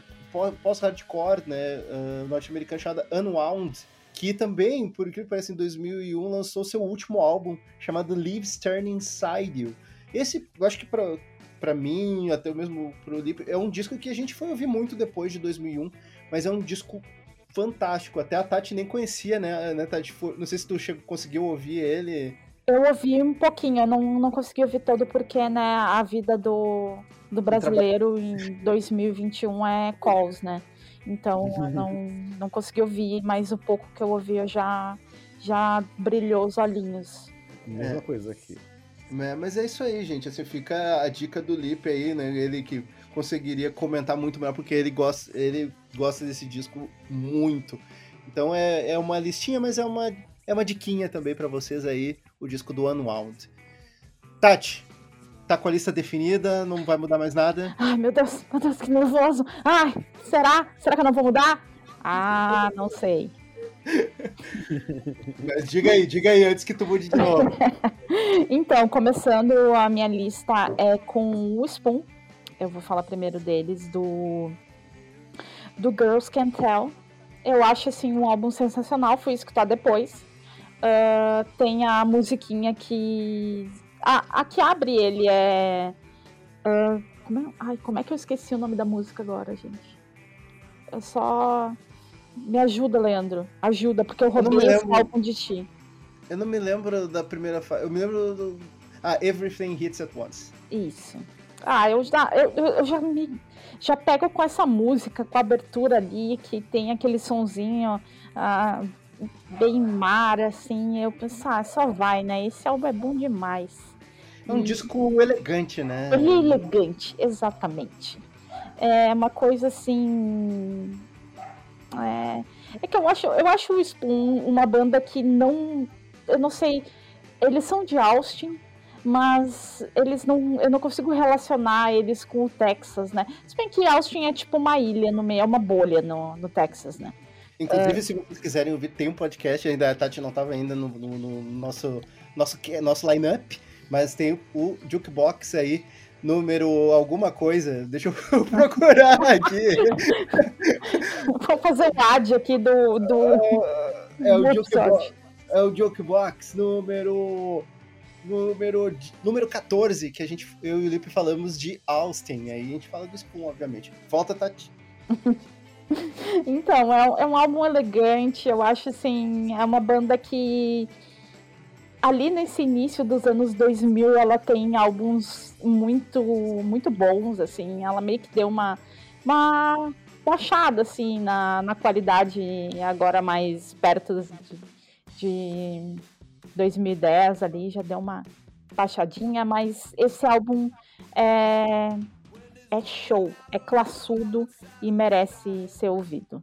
pós-hardcore, né, uh, norte-americana chamada Unwound, que também, por incrível que pareça, em 2001 lançou seu último álbum chamado Leaves Turn Inside You. Esse, eu acho que para para mim, até mesmo pro Lip, é um disco que a gente foi ouvir muito depois de 2001, mas é um disco fantástico. Até a Tati nem conhecia, né, né Tati? Não sei se tu chegou, conseguiu ouvir ele. Eu ouvi um pouquinho, eu não, não consegui ouvir todo porque, né, a vida do, do brasileiro em 2021 é calls, né? Então eu não, não consegui ouvir, mas o pouco que eu ouvi eu já, já brilhou os olhinhos. Mesma é. coisa aqui. É, mas é isso aí, gente. Assim, fica a dica do Lipe aí, né? Ele que conseguiria comentar muito melhor, porque ele gosta, ele gosta desse disco muito. Então é, é uma listinha, mas é uma, é uma diquinha também para vocês aí, o disco do Unwound. Tati, tá com a lista definida, não vai mudar mais nada? Ai, meu Deus, meu Deus, que nervoso. Ai, será? Será que eu não vou mudar? Ah, não sei. Mas diga aí, diga aí antes que tu mude de novo. então, começando a minha lista é com o Spoon. Eu vou falar primeiro deles, do, do Girls Can Tell. Eu acho assim um álbum sensacional, fui escutar depois. Uh, tem a musiquinha que. a que abre ele é. Uh, como é... Ai, como é que eu esqueci o nome da música agora, gente? É só. Me ajuda, Leandro. Ajuda, porque eu roubei esse álbum de ti. Eu não me lembro da primeira fase. Eu me lembro do. Ah, Everything Hits at Once. Isso. Ah, eu já, eu, eu já me. Já pego com essa música, com a abertura ali, que tem aquele sonzinho ah, bem mar, assim. Eu penso, ah, só vai, né? Esse álbum é bom demais. É um e... disco elegante, né? Elegante, exatamente. É uma coisa assim é, é que eu acho, eu acho o Spoon uma banda que não. Eu não sei. Eles são de Austin, mas eles não. Eu não consigo relacionar eles com o Texas, né? Se bem que Austin é tipo uma ilha no meio, é uma bolha no, no Texas, né? Inclusive, é... se vocês quiserem ouvir, tem um podcast, ainda a Tati não estava ainda no, no, no, nosso, nosso, nosso line-up, mas tem o Jukebox aí, número alguma coisa. Deixa eu procurar aqui. Vou fazer o ad aqui do. do... É, é, o Jukebox, é o Jukebox número. Número, número 14, que a gente, eu e o Lipe falamos de Austin. Aí a gente fala do Spoon, obviamente. Volta, Tati. então, é, é, um álbum elegante, eu acho assim, é uma banda que ali nesse início dos anos 2000 ela tem álbuns muito muito bons, assim, ela meio que deu uma, uma baixada assim na, na qualidade agora mais perto de, de 2010 ali, já deu uma baixadinha, mas esse álbum é é show, é classudo e merece ser ouvido.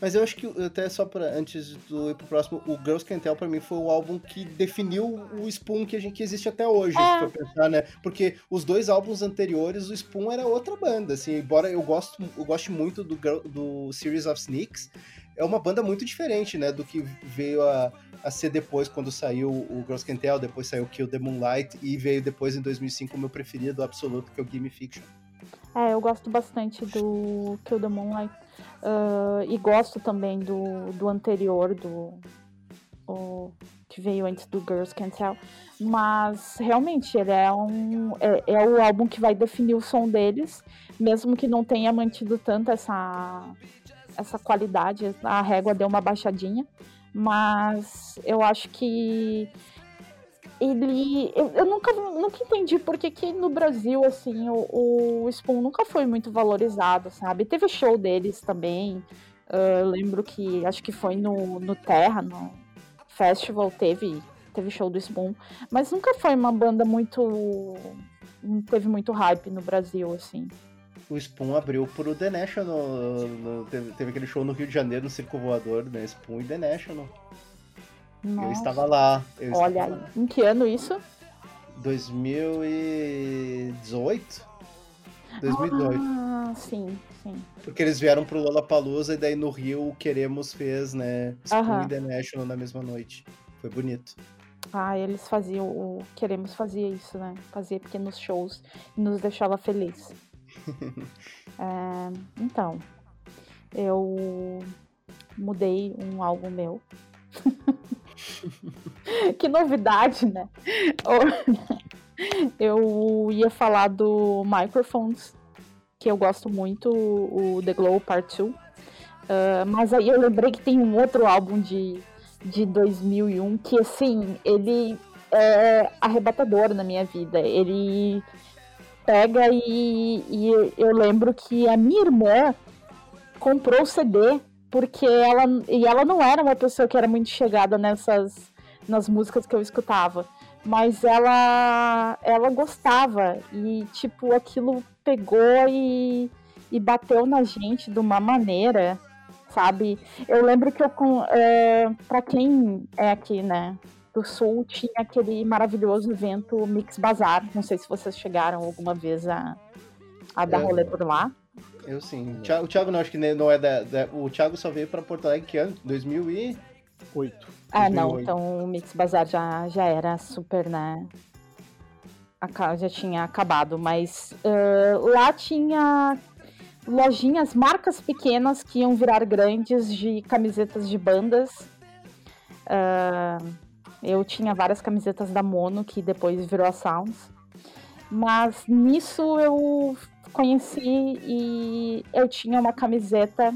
Mas eu acho que, até só para antes do ir pro próximo, o Girls Can Tell pra mim foi o álbum que definiu o Spoon que, a gente, que existe até hoje, é. se for pensar, né? Porque os dois álbuns anteriores, o Spoon era outra banda, assim, embora eu, gosto, eu goste muito do, do Series of Sneaks, é uma banda muito diferente, né, do que veio a, a ser depois, quando saiu o Girls Can Tell, depois saiu Kill the Moonlight, e veio depois, em 2005, o meu preferido absoluto, que é o Gimme Fiction. É, eu gosto bastante do Kill the Moonlight. Uh, e gosto também do, do anterior, do. O, que veio antes do Girls Can't Tell. Mas realmente ele é um. É, é, o álbum que vai definir o som deles, mesmo que não tenha mantido tanto essa, essa qualidade. A régua deu uma baixadinha. Mas eu acho que ele. Eu, eu, nunca, nunca entendi por que, que no Brasil, assim, o, o Spoon nunca foi muito valorizado, sabe? Teve show deles também. Uh, lembro que acho que foi no, no Terra, no festival, teve, teve show do Spoon. Mas nunca foi uma banda muito. Não teve muito hype no Brasil, assim. O Spoon abriu pro The National. No, teve, teve aquele show no Rio de Janeiro, no Circo Voador, né? Spoon e The National. Nossa. Eu estava lá. Eu Olha estava aí. Lá. Em que ano isso? 2018? 2018. Ah, sim, sim. Porque eles vieram pro Lollapalooza e daí no Rio o Queremos fez, né? Spoon e The National na mesma noite. Foi bonito. Ah, eles faziam, o Queremos fazia isso, né? Fazia pequenos shows e nos deixava feliz. é, então, eu mudei um álbum meu. que novidade, né? Eu ia falar do Microphones, que eu gosto muito, o The Glow Part 2. Uh, ah, mas aí eu lembrei que tem um outro álbum de, de 2001 que, assim, ele é arrebatador na minha vida. Ele pega e, e eu lembro que a minha irmã comprou o CD porque ela e ela não era uma pessoa que era muito chegada nessas nas músicas que eu escutava, mas ela ela gostava e tipo aquilo pegou e, e bateu na gente de uma maneira, sabe? Eu lembro que eu com é, para quem é aqui, né, do sul tinha aquele maravilhoso evento Mix Bazar, não sei se vocês chegaram alguma vez a a dar é. rolê por lá. Eu sim. O Thiago não, acho que não é da, da, O Thiago só veio pra Porto Alegre que ano? 2008. Ah, não. Então o Mix Bazar já, já era super, né? Já tinha acabado, mas uh, lá tinha lojinhas, marcas pequenas que iam virar grandes de camisetas de bandas. Uh, eu tinha várias camisetas da Mono, que depois virou a Sounds. Mas nisso eu conheci e eu tinha uma camiseta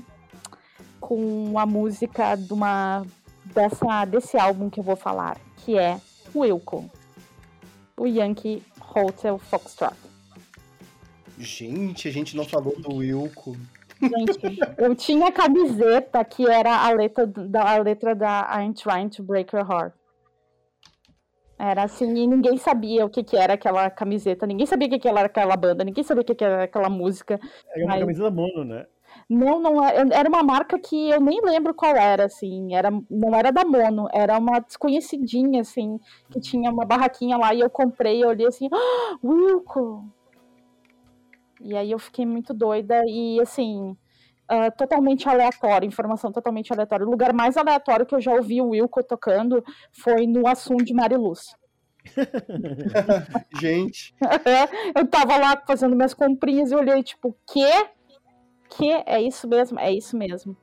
com a música de uma dessa desse álbum que eu vou falar, que é Wilco, o Yankee Hotel Foxtrot. Gente, a gente não falou do Wilco. Gente, eu tinha a camiseta que era a letra da a letra da I'm Trying to Break Your Heart. Era assim, e ninguém sabia o que, que era aquela camiseta, ninguém sabia o que, que era aquela banda, ninguém sabia o que, que era aquela música. É uma mas... camiseta mono, né? Não, não é, era uma marca que eu nem lembro qual era, assim, era, não era da Mono, era uma desconhecidinha, assim, que tinha uma barraquinha lá e eu comprei, eu olhei assim, ah, Wilco! E aí eu fiquei muito doida e, assim, uh, totalmente aleatório, informação totalmente aleatória. O lugar mais aleatório que eu já ouvi o Wilco tocando foi no Assum de Mariluz. Gente. eu tava lá fazendo minhas comprinhas e olhei, tipo, quê? Que é isso mesmo? É isso mesmo.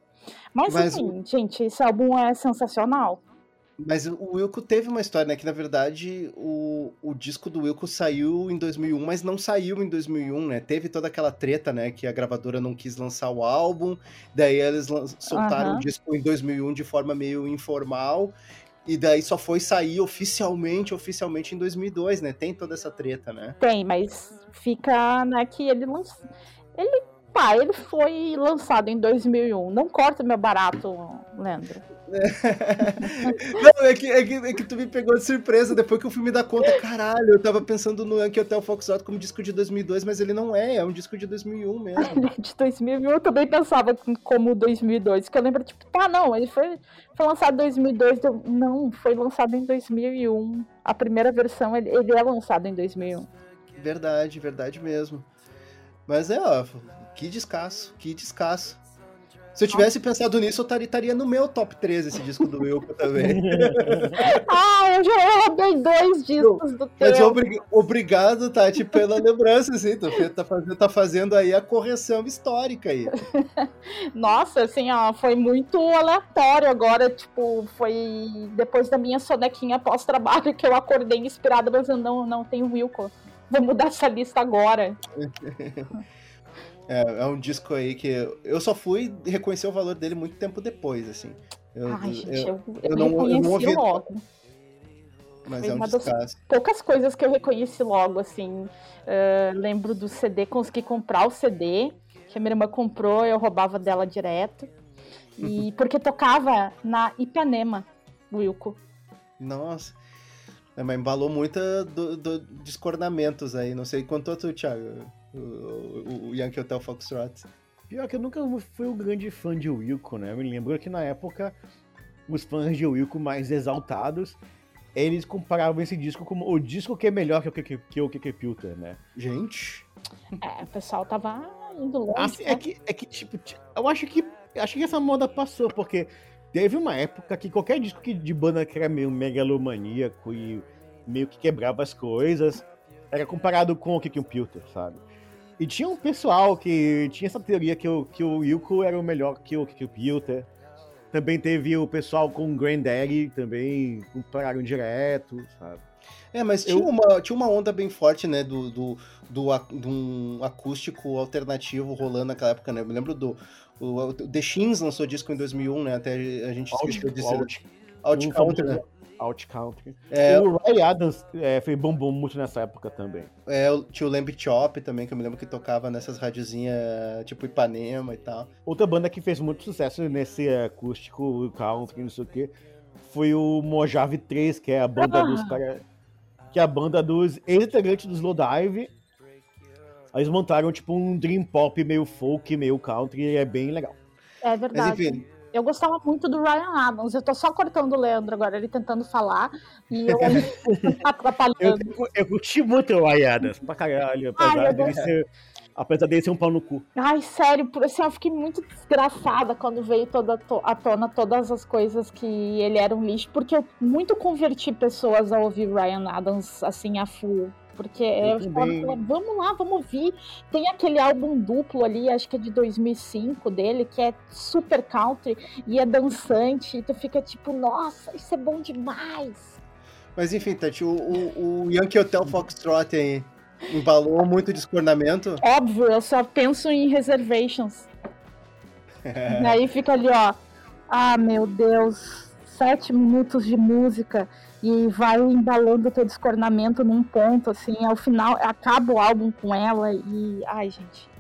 Mas, Mas enfim, gente, esse álbum é sensacional. Mas o Wilco teve uma história, né? Que na verdade o, o disco do Wilco saiu em 2001, mas não saiu em 2001, né? Teve toda aquela treta, né? Que a gravadora não quis lançar o álbum, daí eles soltaram uhum. o disco em 2001 de forma meio informal, e daí só foi sair oficialmente, oficialmente em 2002, né? Tem toda essa treta, né? Tem, mas fica, né, que ele lançou. Ele, pá, ele foi lançado em 2001. Não corta meu barato, Leandro. Não, é que, é, que, é que tu me pegou de surpresa depois que o filme dá conta. Caralho, eu tava pensando no Yankee Hotel Foxtrot como disco de 2002, mas ele não é, é um disco de 2001 mesmo. de 2001 eu também pensava como 2002, que eu lembro, tipo, tá, não, ele foi, foi lançado em 2002, eu, não, foi lançado em 2001. A primeira versão, ele, ele é lançado em 2001. Verdade, verdade mesmo. Mas é, ó, que descasso, que descasso. Se eu tivesse pensado nisso, eu estaria no meu top 3 esse disco do Wilco também. ah, eu já roubei dois discos do teu. Mas obrig... obrigado, Tati, pela lembrança, assim. Tu tá fazendo, tá fazendo aí a correção histórica aí. Nossa, assim, ó, foi muito aleatório agora, tipo, foi depois da minha sonequinha pós-trabalho que eu acordei inspirada, mas eu não, não tenho Wilco. Vou mudar essa lista agora. É, é, um disco aí que eu só fui reconhecer o valor dele muito tempo depois, assim. Eu, Ai, gente, eu, eu, eu não, eu não ouvi... logo. Mas Foi é um das poucas coisas que eu reconheci logo, assim. Uh, lembro do CD, consegui comprar o CD, que a minha irmã comprou, eu roubava dela direto. E porque tocava na Ipanema, Wilco. Nossa. É, mas embalou muita do, do, aí. Não sei quanto tu, Thiago o, o Yankee Hotel Foxtrot. Pior que eu nunca fui um grande fã de Wilco, né? Eu me lembro que na época os fãs de Wilco mais exaltados eles comparavam esse disco como o disco que é melhor que o que, que, o que Pilter, né? Gente. É, o pessoal tava indo longe. Assim, né? é, que, é que, tipo, eu acho que acho que essa moda passou, porque teve uma época que qualquer disco que, de banda que era meio megalomaníaco e meio que quebrava as coisas era comparado com o que Pilter, sabe? E tinha um pessoal que tinha essa teoria que o, que o Wilco era o melhor que o, que o Pilter. Também teve o pessoal com o Granddaddy, também compararam direto, sabe? É, mas tinha, eu... uma, tinha uma onda bem forte, né, do, do, do, do um acústico alternativo rolando naquela época, né? Eu me lembro do. O, The Shins lançou disco em 2001, né? Até a gente esqueceu de dizer. Out, Out Country, né? Out Country. É, o Ray Adams é, foi bombom muito nessa época também. É, tinha o Lamb Chop também, que eu me lembro que tocava nessas radiozinhas tipo Ipanema e tal. Outra banda que fez muito sucesso nesse acústico country, não sei o que, foi o Mojave 3, que é a banda ah. dos cara, que é a banda dos ex-integrantes do Slowdive. Eles montaram tipo um dream pop meio folk, meio country, e é bem legal. É verdade. Mas enfim, eu gostava muito do Ryan Adams. Eu tô só cortando o Leandro agora, ele tentando falar. E eu atrapalhando. Eu, eu curti muito o Ryan Adams, pra caralho. Apesar, Ai, dele ser, apesar dele ser um pau no cu. Ai, sério, por assim, eu fiquei muito desgraçada quando veio toda à tona todas as coisas que ele era um lixo, porque eu muito converti pessoas a ouvir Ryan Adams assim a full. Porque eu, falava, vamos lá, vamos ouvir. Tem aquele álbum duplo ali, acho que é de 2005 dele, que é super country e é dançante. E tu fica tipo, nossa, isso é bom demais. Mas enfim, Tati, o, o, o Yankee Hotel Foxtrot aí embalou muito descornamento. Óbvio, eu só penso em reservations. e aí fica ali, ó. Ah, meu Deus, sete minutos de música e vai embalando o teu descornamento num ponto, assim, ao final acaba o álbum com ela e. Ai, gente.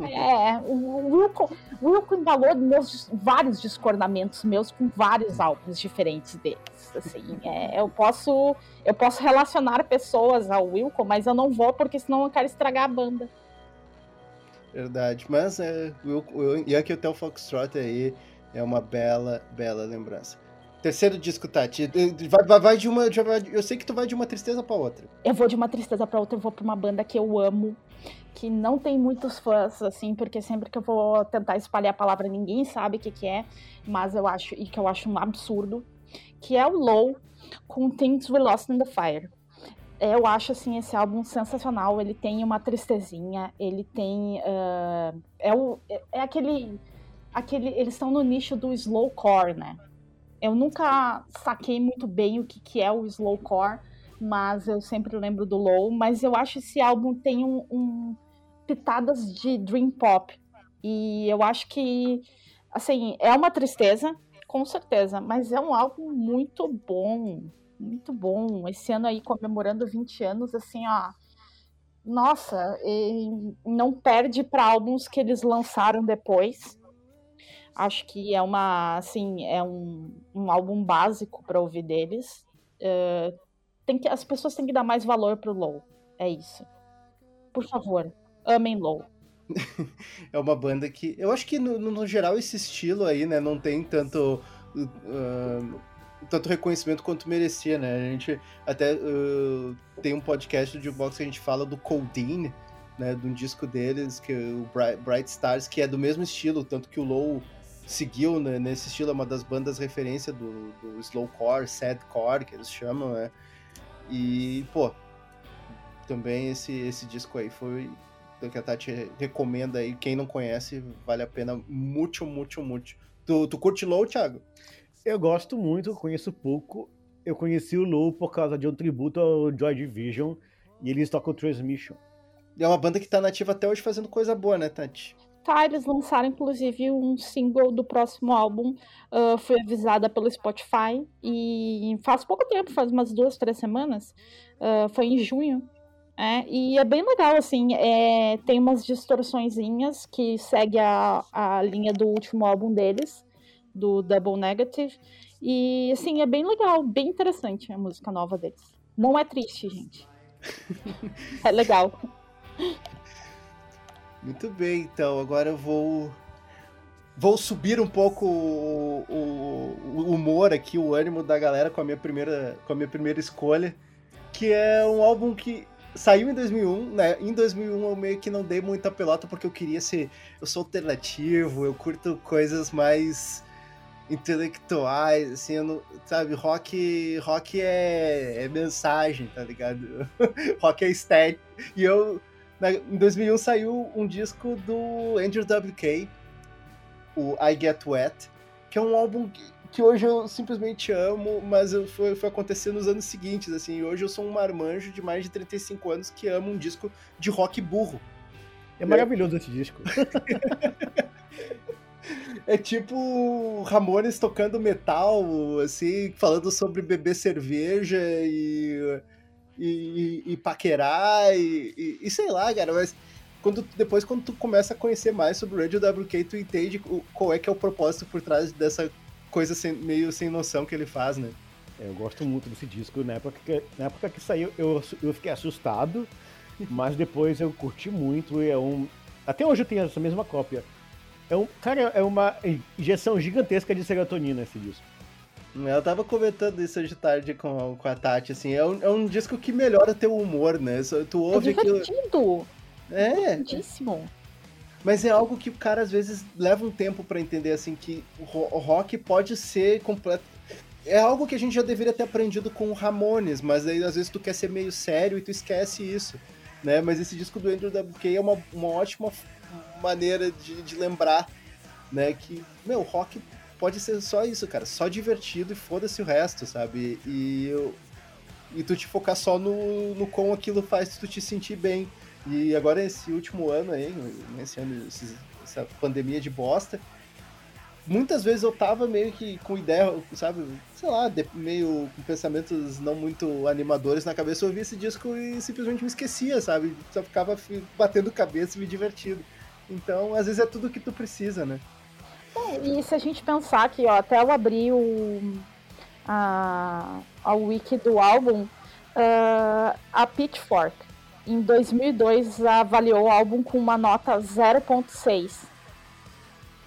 É, o Wilco, o Wilco embalou meus, vários descornamentos meus com vários álbuns diferentes deles. Assim, é, eu posso eu posso relacionar pessoas ao Wilco, mas eu não vou porque senão eu quero estragar a banda. Verdade. Mas é, eu, eu, e aqui o Theo Foxtrot aí é uma bela, bela lembrança. Terceiro disco, Tati. Vai, vai de uma. Eu sei que tu vai de uma tristeza para outra. Eu vou de uma tristeza para outra, eu vou pra uma banda que eu amo, que não tem muitos fãs, assim, porque sempre que eu vou tentar espalhar a palavra, ninguém sabe o que, que é, mas eu acho, e que eu acho um absurdo, que é o Low com Things We Lost in the Fire. Eu acho, assim, esse álbum sensacional, ele tem uma tristezinha, ele tem... Uh, é, o, é aquele... aquele eles estão no nicho do slowcore, né? Eu nunca saquei muito bem o que, que é o slowcore, mas eu sempre lembro do Low. Mas eu acho esse álbum tem um, um pitadas de dream pop e eu acho que assim é uma tristeza, com certeza, mas é um álbum muito bom, muito bom. Esse ano aí comemorando 20 anos, assim, ó. Nossa, não perde para álbuns que eles lançaram depois. Acho que é uma, assim, é um, um álbum básico para ouvir deles. Uh, tem que, as pessoas têm que dar mais valor pro Low. É isso. Por favor, amem Low. é uma banda que. Eu acho que, no, no geral, esse estilo aí, né, não tem tanto. Uh, tanto reconhecimento quanto merecia, né? A gente até uh, tem um podcast de box que a gente fala do Coldine, né? De um disco deles, que é o Bright Stars, que é do mesmo estilo, tanto que o Low seguiu né, nesse estilo, é uma das bandas referência do, do slowcore, sadcore, que eles chamam, né? E, pô, também esse, esse disco aí foi que a Tati recomenda aí, quem não conhece, vale a pena muito, muito, muito. Tu, tu curte Low, Thiago? Eu gosto muito, conheço pouco. Eu conheci o Low por causa de um tributo ao Joy Division e eles tocam Transmission. E é uma banda que tá nativa até hoje fazendo coisa boa, né, Tati? Tá, eles lançaram inclusive um single do próximo álbum, uh, foi avisada pelo Spotify e faz pouco tempo, faz umas duas, três semanas, uh, foi em junho. É, e é bem legal, assim, é, tem umas distorçõezinhas que segue a, a linha do último álbum deles, do Double Negative, e assim, é bem legal, bem interessante a música nova deles. Não é triste, gente. é legal. Muito bem, então agora eu vou vou subir um pouco o, o, o, humor aqui, o ânimo da galera com a minha primeira com a minha primeira escolha, que é um álbum que saiu em 2001, né? Em 2001 eu meio que não dei muita pelota porque eu queria ser, eu sou alternativo, eu curto coisas mais intelectuais, assim, eu não, sabe, rock, rock é, é mensagem, tá ligado? rock é estético. E eu em 2001 saiu um disco do Andrew WK, o I Get Wet, que é um álbum que hoje eu simplesmente amo, mas foi, foi acontecer nos anos seguintes, assim, hoje eu sou um marmanjo de mais de 35 anos que ama um disco de rock burro. É maravilhoso esse disco. é tipo Ramones tocando metal, assim, falando sobre beber cerveja e e, e, e paquerar e, e, sei lá, cara, mas quando, depois quando tu começa a conhecer mais sobre o Radio WK, tu entende qual é que é o propósito por trás dessa coisa sem, meio sem noção que ele faz, né? É, eu gosto muito desse disco. Na época que, na época que saiu, eu, eu fiquei assustado, mas depois eu curti muito. E é um. Até hoje eu tenho essa mesma cópia. É um, cara, é uma injeção gigantesca de serotonina esse disco. Eu tava comentando isso hoje tarde com, com a Tati, assim, é um, é um disco que melhora teu humor, né? Tu ouve é divertido. Aquilo... É. Divertidíssimo. Mas é algo que o cara às vezes leva um tempo para entender, assim, que o rock pode ser completo. É algo que a gente já deveria ter aprendido com o Ramones, mas aí às vezes tu quer ser meio sério e tu esquece isso, né? Mas esse disco do Andrew WK é uma, uma ótima maneira de, de lembrar, né, que, meu, rock pode ser só isso, cara. Só divertido e foda-se o resto, sabe? E, eu, e tu te focar só no, no como aquilo faz tu te sentir bem. E agora esse último ano aí, nesse ano, essa pandemia de bosta, muitas vezes eu tava meio que com ideia, sabe, sei lá, meio com pensamentos não muito animadores na cabeça, eu ouvia esse disco e simplesmente me esquecia, sabe? Só ficava batendo cabeça e me divertindo. Então, às vezes é tudo que tu precisa, né? E se a gente pensar que, ó, até eu abri o, a, a wiki do álbum, uh, a Pitchfork em 2002 avaliou o álbum com uma nota 0.6.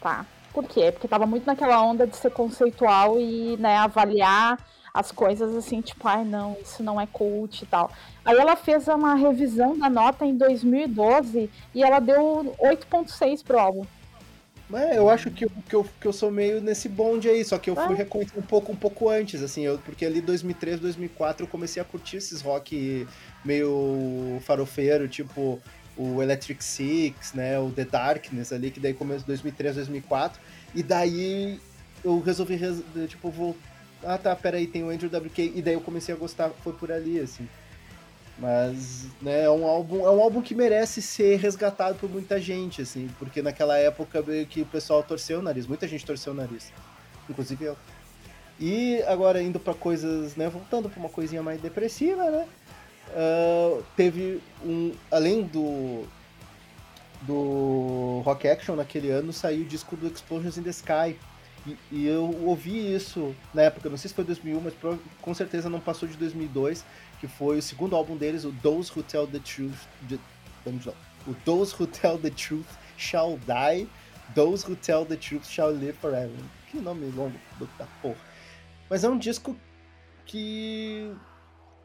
Tá? Por quê? Porque tava muito naquela onda de ser conceitual e né, avaliar as coisas assim, tipo, ai ah, não, isso não é cult e tal. Aí ela fez uma revisão da nota em 2012 e ela deu 8.6 pro álbum. Mas eu acho que eu, que, eu, que eu sou meio nesse bonde aí, só que eu fui ah. reconhecer um pouco, um pouco antes, assim, eu, porque ali 2003, 2004 eu comecei a curtir esses rock meio farofeiro, tipo o Electric Six, né, o The Darkness ali, que daí começou 2003, 2004, e daí eu resolvi, tipo, vou... Ah tá, peraí, tem o Andrew WK, e daí eu comecei a gostar, foi por ali, assim. Mas, né, é um álbum, é um álbum que merece ser resgatado por muita gente, assim, porque naquela época meio que o pessoal torceu o nariz, muita gente torceu o nariz, inclusive eu. E agora indo para coisas, né, voltando para uma coisinha mais depressiva, né? Uh, teve um, além do do Rock Action naquele ano, saiu o disco do Explosions in the Sky. E, e, eu ouvi isso na época, não sei se foi 2001, mas com certeza não passou de 2002, que foi o segundo álbum deles, o Those Who Tell the Truth. De, o Those Who Tell the Truth Shall Die, Those Who Tell the Truth Shall Live Forever. Que nome longo da porra. Mas é um disco que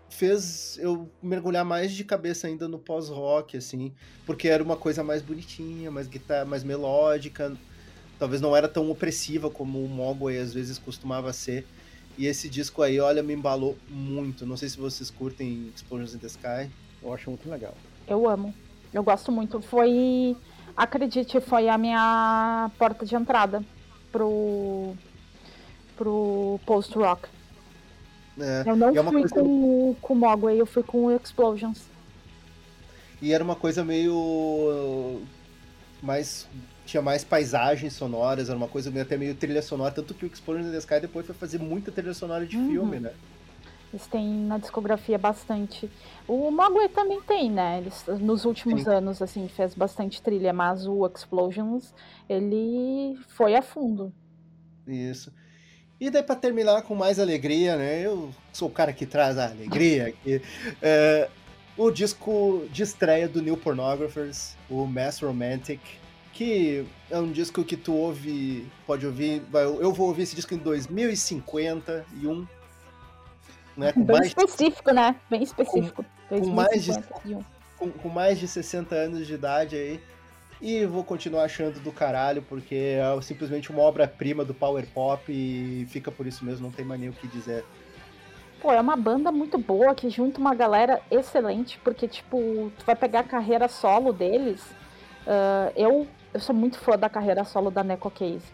fez eu mergulhar mais de cabeça ainda no pós-rock, assim, porque era uma coisa mais bonitinha, mais guitarra, mais melódica, talvez não era tão opressiva como o Mogwai às vezes costumava ser. E esse disco aí, olha, me embalou muito. Não sei se vocês curtem Explosions in the Sky. Eu acho muito legal. Eu amo. Eu gosto muito. Foi, acredite, foi a minha porta de entrada pro pro post-rock. É, eu não é fui coisa... com, com o Mogwai, eu fui com o Explosions. E era uma coisa meio mais tinha mais paisagens sonoras, era uma coisa até meio trilha sonora, tanto que o Explosion in the Sky depois foi fazer muita trilha sonora de uhum. filme, né? Eles têm na discografia bastante. O Mogwai também tem, né? Eles, nos últimos Sim. anos, assim, fez bastante trilha, mas o Explosions, ele foi a fundo. Isso. E daí, para terminar com mais alegria, né? Eu sou o cara que traz a alegria aqui. É, o disco de estreia do New Pornographers, o Mass Romantic, que é um disco que tu ouve, pode ouvir, eu vou ouvir esse disco em 2051, né, com Bem mais, específico, né? Bem específico. Com, com mais de, com, com, mais de 60 anos de idade aí. E vou continuar achando do caralho, porque é simplesmente uma obra-prima do Power Pop e fica por isso mesmo, não tem mais nem o que dizer. Pô, é uma banda muito boa que junta uma galera excelente, porque, tipo, tu vai pegar a carreira solo deles. Uh, eu eu sou muito fã da carreira solo da Neko Case.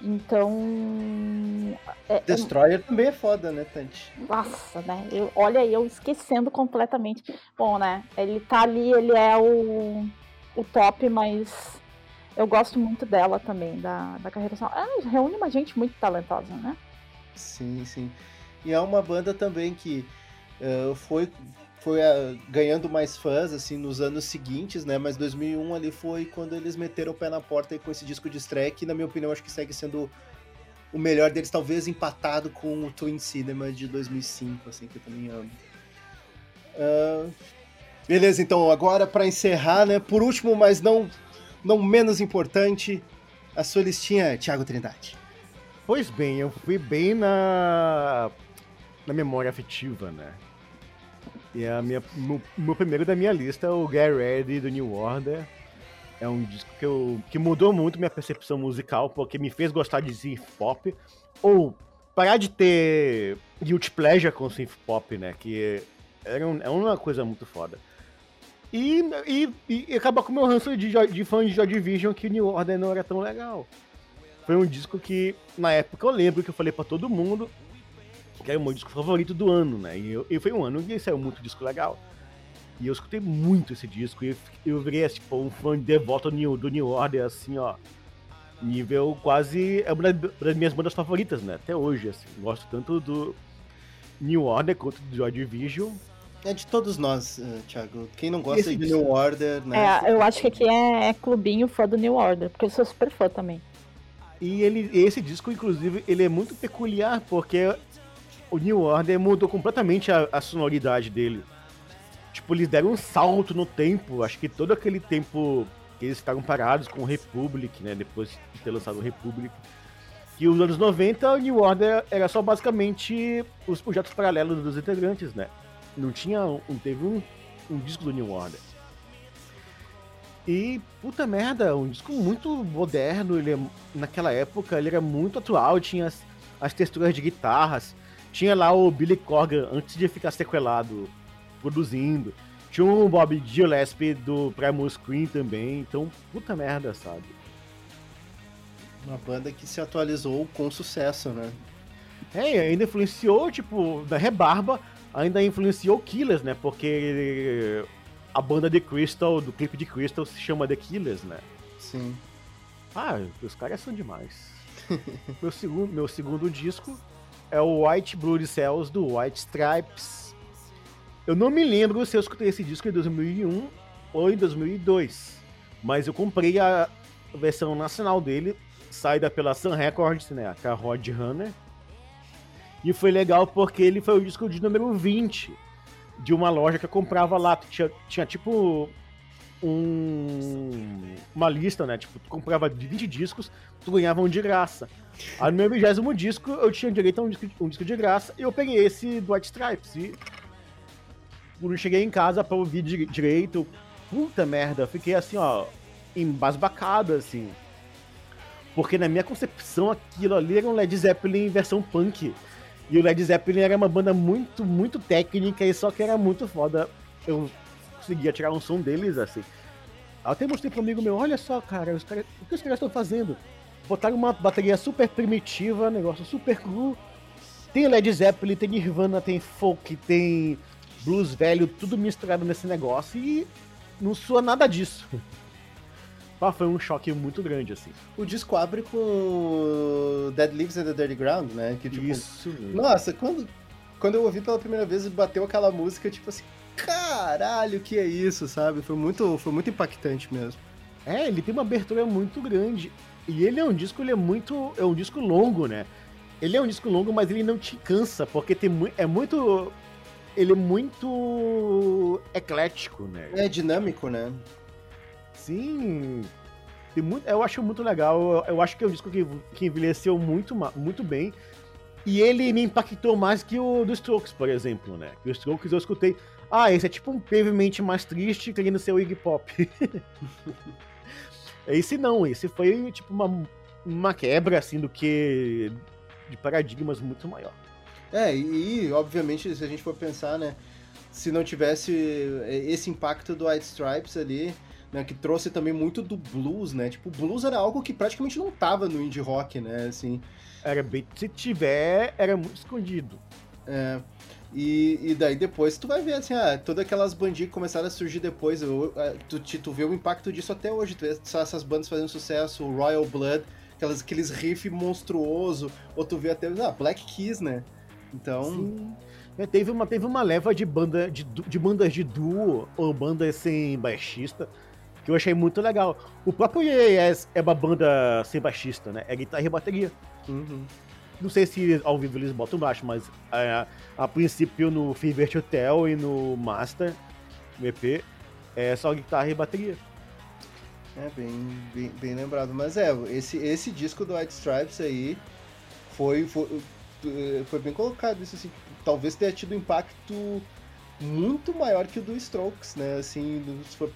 Então. É, é Destroyer é... também é foda, né, Tante? Nossa, né? Eu, olha, eu esquecendo completamente. Bom, né? Ele tá ali, ele é o, o top, mas eu gosto muito dela também, da, da carreira solo. Ah, reúne uma gente muito talentosa, né? Sim, sim. E é uma banda também que uh, foi foi uh, ganhando mais fãs assim nos anos seguintes, né? Mas 2001 ali foi quando eles meteram o pé na porta com esse disco de estreia que na minha opinião acho que segue sendo o melhor deles, talvez empatado com o Twin Cinema de 2005, assim que eu também amo. Uh, beleza, então agora para encerrar, né? Por último, mas não não menos importante, a sua listinha, Thiago Trindade. Pois bem, eu fui bem na na memória afetiva, né? E a minha, meu, meu primeiro da minha lista é o Get Ready do New Order. É um disco que, eu, que mudou muito minha percepção musical, porque me fez gostar de synth pop. Ou parar de ter guilty pleasure com synth pop, né? Que era um, é uma coisa muito foda. E, e, e acabar com o meu ranço de, de fã de Joy Division que New Order não era tão legal. Foi um disco que, na época, eu lembro que eu falei para todo mundo que era o meu disco favorito do ano, né? E, eu, e foi um ano que saiu muito disco legal. E eu escutei muito esse disco e eu virei tipo, um fã devoto do New Order, assim, ó. Nível quase. É uma das minhas bandas favoritas, né? Até hoje, assim. Gosto tanto do New Order quanto do Joy Division. É de todos nós, uh, Thiago. Quem não gosta de New Order, né? É, eu acho que aqui é, é clubinho fã do New Order, porque eu sou super fã também. E ele, esse disco, inclusive, ele é muito peculiar, porque o New Order mudou completamente a, a sonoridade dele. tipo, eles deram um salto no tempo. Acho que todo aquele tempo que eles ficaram parados com o Republic, né? Depois de ter lançado o Republic. Que os anos 90, o New Order era só basicamente os projetos paralelos dos integrantes, né? Não tinha. Não teve um, um disco do New Order. E, puta merda, um disco muito moderno, ele é, naquela época ele era muito atual, tinha as, as texturas de guitarras, tinha lá o Billy Corgan, antes de ficar sequelado, produzindo. Tinha o Bob Gillespie do Primal Screen também, então, puta merda, sabe? Uma banda que se atualizou com sucesso, né? É, ainda influenciou, tipo, da Rebarba, ainda influenciou Killers, né? Porque a banda de Crystal, do clipe de Crystal, se chama The Killers, né? Sim. Ah, os caras são demais. meu, segundo, meu segundo disco é o White Blood Cells do White Stripes. Eu não me lembro se eu escutei esse disco em 2001 ou em 2002, mas eu comprei a versão nacional dele, saída pela Sun Records, né, a Rod Runner. E foi legal porque ele foi o disco de número 20 de uma loja que eu comprava lá. Tinha, tinha tipo um, uma lista, né? Tipo, tu comprava 20 discos, tu ganhava um de graça. Aí no meu vigésimo disco eu tinha direito a um disco, um disco de graça e eu peguei esse do White Stripes. E quando cheguei em casa pra ouvir direito, puta merda, fiquei assim, ó, embasbacado, assim. Porque na minha concepção aquilo ali era um Led Zeppelin em versão punk. E o Led Zeppelin era uma banda muito, muito técnica e só que era muito foda. Eu conseguia tirar um som deles assim. Até mostrei pro amigo meu, olha só, cara, os cara, o que os caras estão fazendo? Botaram uma bateria super primitiva, negócio super cru. Tem Led Zeppelin, tem Nirvana, tem folk, tem blues velho, tudo misturado nesse negócio e não soa nada disso. Foi um choque muito grande, assim. O disco abre com Dead Leaves and the Dirty Ground, né? Que, tipo, Isso. Nossa, quando, quando eu ouvi pela primeira vez e bateu aquela música, tipo assim, caralho, que é isso, sabe? Foi muito, foi muito impactante mesmo. É, ele tem uma abertura muito grande. E ele é um disco, ele é muito. É um disco longo, né? Ele é um disco longo, mas ele não te cansa, porque tem é muito. Ele é muito eclético, né? É dinâmico, né? Sim. Muito, eu acho muito legal. Eu, acho que é um disco que, que envelheceu muito, muito bem. E ele me impactou mais que o do Strokes, por exemplo, né? O Strokes eu escutei. Ah, esse é tipo um brevemente mais triste querendo ser o Iggy Pop. esse não, esse foi tipo uma, uma quebra assim do que. de paradigmas muito maior. É, e obviamente, se a gente for pensar, né? Se não tivesse esse impacto do White Stripes ali, né, que trouxe também muito do blues, né? Tipo, o blues era algo que praticamente não tava no indie rock, né? Assim. Era bem. Se tiver, era muito escondido. É. E, e daí depois tu vai ver, assim, ah, todas aquelas bandinhas que começaram a surgir depois, eu, tu, tu vê o impacto disso até hoje. Tu vê essas bandas fazendo sucesso, o Royal Blood, aquelas, aqueles riff monstruoso, ou tu vê até, ah, Black Keys, né? Então. Sim. É, teve, uma, teve uma leva de, banda, de, de bandas de duo ou bandas sem baixista que eu achei muito legal. O próprio Yes é uma banda sem baixista, né? É guitarra e bateria. Uhum. Não sei se ao vivo eles botam baixo, mas é, a princípio no Fever Hotel e no Master, no EP, é só guitarra e bateria. É, bem, bem, bem lembrado. Mas é, esse, esse disco do White Stripes aí foi, foi, foi bem colocado. Isso assim, talvez tenha tido um impacto muito maior que o do Strokes, né? Assim, se for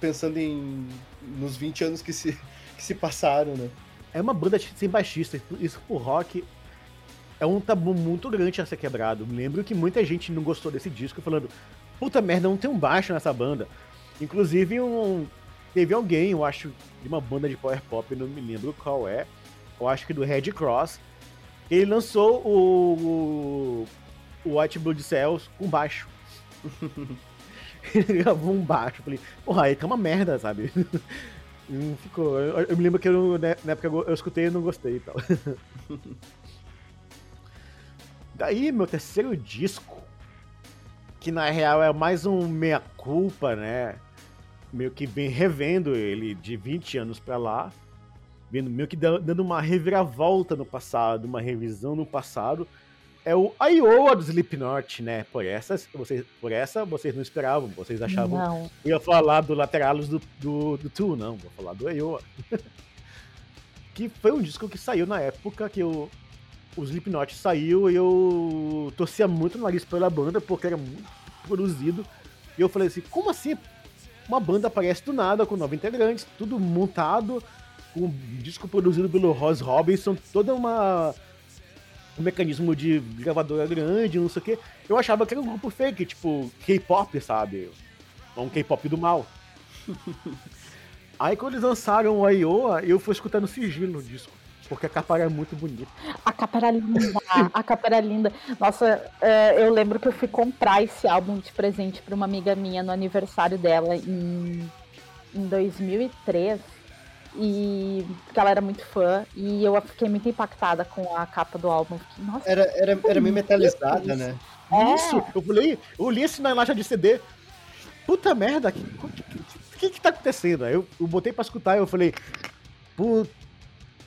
pensando em nos 20 anos que se, que se passaram, né? É uma banda sem baixista, isso pro rock é um tabu muito grande a ser quebrado. Me lembro que muita gente não gostou desse disco, falando, puta merda, não tem um baixo nessa banda. Inclusive, um, teve alguém, eu acho, de uma banda de power pop, não me lembro qual é, eu acho que do Red Cross, ele lançou o, o White Blood Cells com baixo. ele gravou um baixo. Falei, porra, aí tá uma merda, sabe? Ficou. Eu, eu, me lembro que eu, né, na época eu, eu escutei e não gostei e tal. Daí, meu terceiro disco, que na real é mais um meia-culpa, né? Meio que vem revendo ele de 20 anos pra lá, vendo meio que dando uma reviravolta no passado, uma revisão no passado, é o Iowa do Slipknot, né? Por essa, vocês, por essa vocês não esperavam, vocês achavam Não. eu ia falar do Lateralus do, do, do Tu, não, vou falar do Iowa. que foi um disco que saiu na época que o, o Slipknot saiu e eu torcia muito o nariz pela banda, porque era muito produzido. E eu falei assim, como assim uma banda aparece do nada, com nove integrantes, tudo montado, com um disco produzido pelo Ross Robinson, toda uma um mecanismo de gravadora grande, não sei o que. Eu achava que era um grupo fake, tipo K-pop, sabe? Um K-pop do mal. Aí quando eles lançaram o Iowa, eu fui escutando sigilo o disco. Porque a capa era muito bonita. A capa era linda, a capa era linda. Nossa, é, eu lembro que eu fui comprar esse álbum de presente para uma amiga minha no aniversário dela em, em 2003. E porque ela era muito fã e eu fiquei muito impactada com a capa do álbum. Fiquei, Nossa, Era, era, era meio metalizada, né? É. Isso, eu falei, eu li isso na loja de CD. Puta merda, o que, que, que, que tá acontecendo? Aí eu, eu botei pra escutar e eu falei, puta,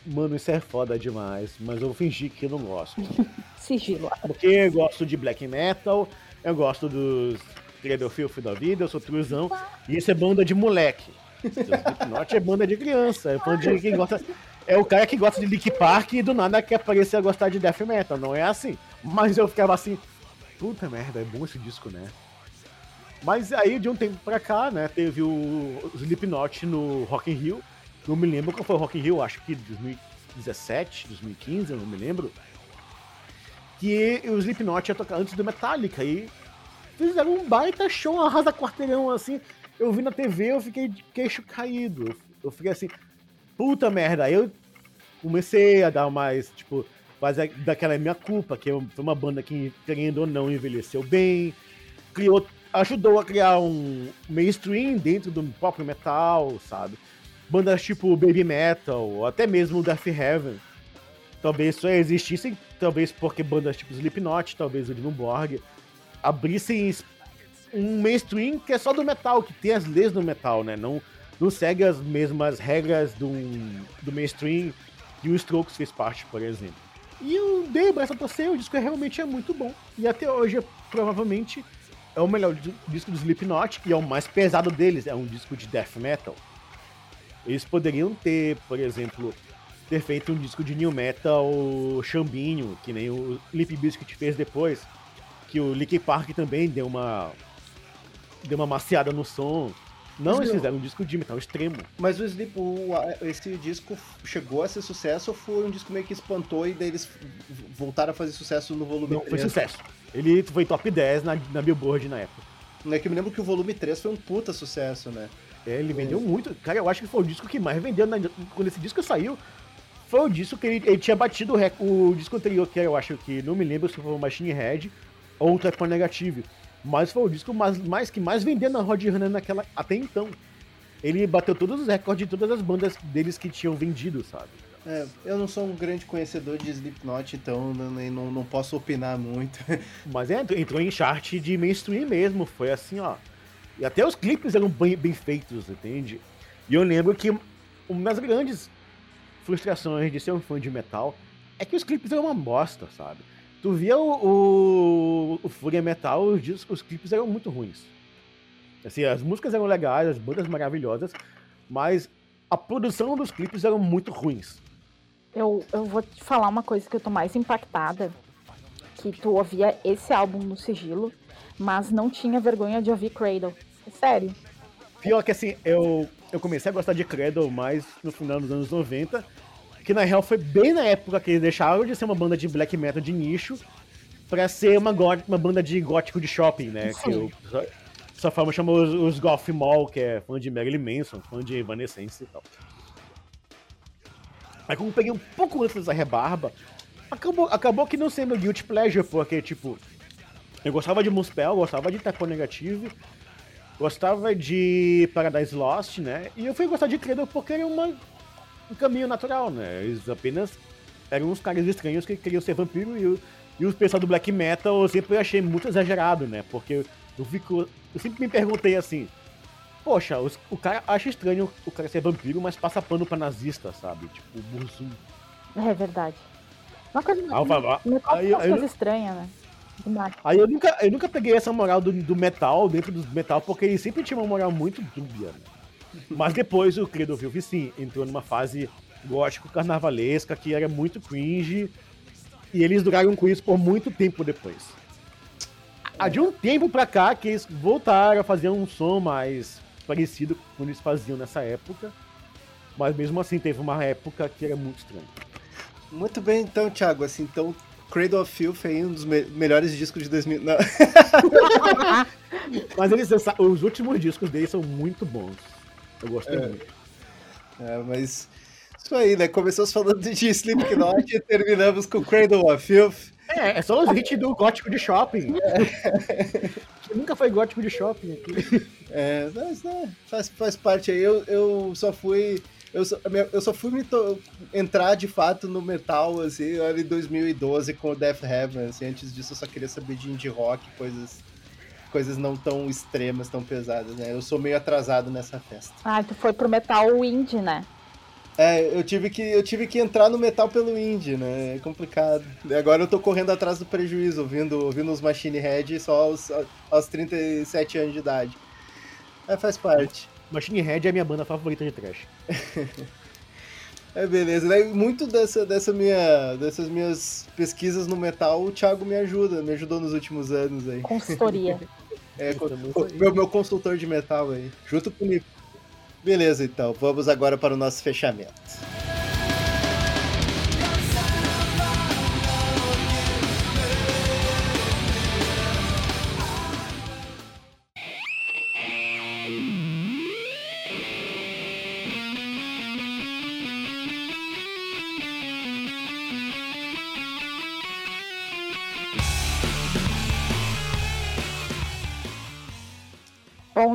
mano, isso é foda demais, mas eu fingi que eu não gosto. sigilo. Porque eu gosto de black metal, eu gosto dos Cradle Filth da vida, eu sou truzão, e isso é banda de moleque. Slipknot é banda de criança, é banda de quem gosta. É o cara que gosta de Lick Park e do nada quer aparecer a gostar de death metal, não é assim. Mas eu ficava assim, puta merda, é bom esse disco, né? Mas aí de um tempo pra cá, né, teve o Slipknot no Rock in Rio. Não me lembro qual foi o Rock in Rio, acho que 2017, 2015, eu não me lembro. Que o Slipknot ia tocar antes do Metallica e fizeram um baita show, arrasa quarteirão assim. Eu vi na TV, eu fiquei de queixo caído. Eu fiquei assim, puta merda. Aí eu comecei a dar mais, tipo, quase daquela é minha culpa, que foi uma banda que, querendo ou não, envelheceu bem, criou, ajudou a criar um mainstream dentro do próprio metal, sabe? Bandas tipo Baby Metal, ou até mesmo Death Heaven. Talvez só existissem, talvez porque bandas tipo Slipknot, talvez o Dimmu Borg, abrissem um mainstream que é só do metal, que tem as leis do metal, né? Não, não segue as mesmas regras do, do mainstream que o Strokes fez parte, por exemplo. E eu dei o braço a torcer, o disco realmente é muito bom. E até hoje, provavelmente, é o melhor disco do Slipknot, e é o mais pesado deles, é um disco de death metal. Eles poderiam ter, por exemplo, ter feito um disco de new metal chambinho, que nem o Limp Bizkit fez depois, que o Linkin Park também deu uma deu uma maciada no som. Não, eles fizeram um disco de metal extremo. Mas o Sleep, o, esse disco chegou a ser sucesso ou foi um disco meio que espantou e daí eles voltaram a fazer sucesso no volume Não, 3? foi sucesso. Ele foi top 10 na, na Billboard na época. É que eu me lembro que o volume 3 foi um puta sucesso, né? É, Ele vendeu muito. Cara, eu acho que foi o disco que mais vendeu na- quando esse disco saiu. Foi o disco que ele, ele tinha batido o, o disco anterior, que eu acho que não me lembro se foi o Machine Head ou o Trapon Negative. Mas foi o disco mais, mais que mais vendeu na Roadrunner naquela até então. Ele bateu todos os recordes de todas as bandas deles que tinham vendido, sabe? É, eu não sou um grande conhecedor de Slipknot, então não, não, não posso opinar muito. Mas é, entrou em chart de mainstream mesmo, foi assim, ó. E até os clipes eram bem, bem feitos, entende? E eu lembro que uma das grandes frustrações de ser um fã de metal é que os clipes eram uma bosta, sabe? Tu via o, o, o Fúria Metal, os, discos, os clipes eram muito ruins. Assim, as músicas eram legais, as bandas maravilhosas, mas a produção dos clipes eram muito ruins. Eu, eu vou te falar uma coisa que eu tô mais impactada. Que tu ouvia esse álbum no sigilo, mas não tinha vergonha de ouvir Cradle. É sério. Pior que assim, eu, eu comecei a gostar de Cradle mais no final dos anos 90, que na real foi bem na época que eles deixaram de ser uma banda de black metal de nicho pra ser uma, uma banda de gótico de shopping, né? Que o dessa forma chama os, os Goth Mall, que é fã de Marilyn Manson, fã de Evanescence e tal. Aí como eu peguei um pouco antes dessa rebarba, acabou, acabou que não sendo Guilty Pleasure, porque, tipo, eu gostava de Muspel, gostava de Typo Negative, gostava de Paradise Lost, né? E eu fui gostar de Cradle porque era uma, um caminho natural, né? Eles apenas eram uns caras estranhos que queriam ser vampiro e, e os pessoal do black metal eu sempre achei muito exagerado, né? Porque eu fico. Eu sempre me perguntei assim. Poxa, os- o cara acha estranho o cara ser vampiro, mas passa pano pra nazista, sabe? Tipo, Burzum. É verdade. Uma coisa, Ah, eu falo, metal aí- umas aí- coisas estranhas, né? Demais. Aí eu nunca, eu nunca peguei essa moral do, do metal, dentro do metal, porque ele sempre tinha uma moral muito dúbia. né? Mas depois o Credo of Filth, sim, entrou numa fase gótico carnavalesca que era muito cringe. E eles duraram com isso por muito tempo depois. Ah, de um tempo pra cá que eles voltaram a fazer um som mais parecido com o que eles faziam nessa época. Mas mesmo assim teve uma época que era muito estranho. Muito bem, então, Thiago. Assim, então, Cradle of Filth aí, um dos me- melhores discos de 2000. Não. Mas eles, os últimos discos deles são muito bons. Eu gostei muito. É, mas isso aí, né? Começamos falando de Slipknot e terminamos com Cradle of Filth. É, é só os hits do gótico de shopping. Que nunca foi gótico de shopping aqui. É, mas, né, faz, faz parte aí. Eu, eu só fui. Eu só, eu só fui me to- entrar de fato no metal, assim, ali em 2012 com o Death Heaven, assim, antes disso eu só queria saber de indie rock, coisas, coisas não tão extremas, tão pesadas, né? Eu sou meio atrasado nessa festa. Ah, tu foi pro metal indie, né? É, eu tive que, eu tive que entrar no metal pelo indie, né? É complicado. E Agora eu tô correndo atrás do prejuízo, ouvindo, ouvindo os Machine Head só aos, aos 37 anos de idade. É, faz parte. Machine Head é a minha banda favorita de trash. É beleza, né? E muito dessa, dessa minha, dessas minhas pesquisas no metal, o Thiago me ajuda, me ajudou nos últimos anos aí. Consultoria. É, meu, meu consultor de metal aí, junto comigo. Beleza, então, vamos agora para o nosso fechamento.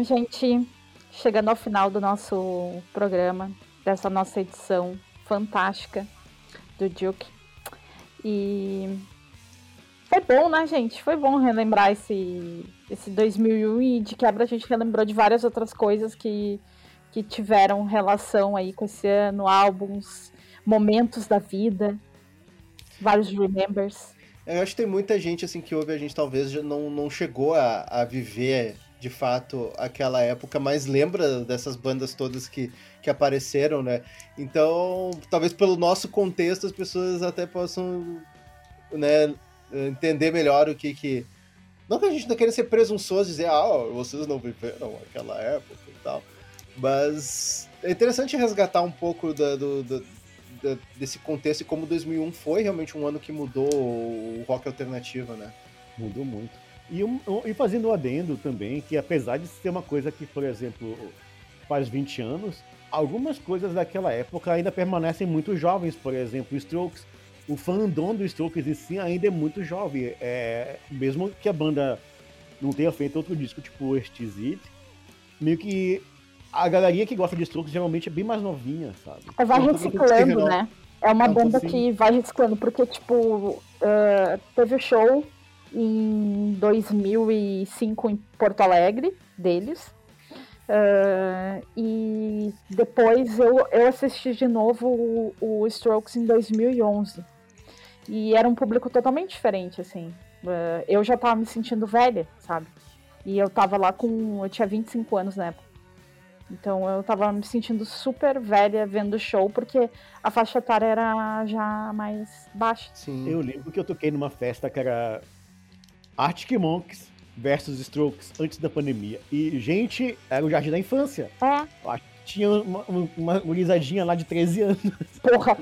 Gente, chegando ao final do nosso programa, dessa nossa edição fantástica do Duke. E foi bom, né, gente? Foi bom relembrar esse, esse 2001 e de quebra a gente relembrou de várias outras coisas que, que tiveram relação aí com esse ano, álbuns, momentos da vida, vários remembers. Eu acho que tem muita gente assim que ouve a gente talvez não, não chegou a, a viver de fato aquela época, mas lembra dessas bandas todas que, que apareceram, né? Então, talvez pelo nosso contexto as pessoas até possam né, entender melhor o que que. Não que a gente não queira ser presunçoso dizer, ah, vocês não viveram aquela época e tal. Mas é interessante resgatar um pouco da- do, do- da- desse contexto e como 2001 foi realmente um ano que mudou o rock alternativo, né? Mudou muito. E, um- e fazendo um adendo também, que apesar de ser uma coisa que, por exemplo, faz 20 anos, algumas coisas daquela época ainda permanecem muito jovens. Por exemplo, Strokes. O fandom do Strokes em si ainda é muito jovem. É, mesmo que a banda não tenha feito outro disco tipo Exquisite, meio que a galerinha que gosta de Strokes geralmente é bem mais novinha, sabe? É, vai reciclando, renova. né? É uma banda sim. que vai reciclando, porque, tipo, ah, teve o show em 2005 em Porto Alegre, deles. Ah, e depois eu, eu assisti de novo o, o Strokes em 2011. E era um público totalmente diferente, assim. Ah, eu já tava me sentindo velha, sabe? E eu tava lá com. Eu tinha 25 anos na época. Então eu tava me sentindo super velha vendo o show, porque a faixa etária era já mais baixa. Sim. Eu lembro que eu toquei numa festa que era Arctic Monkeys versus Strokes antes da pandemia. E, gente, era o jardim da infância. É, Eu acho que Tinha uma, uma, gurizadinha lá de 13 anos. porra.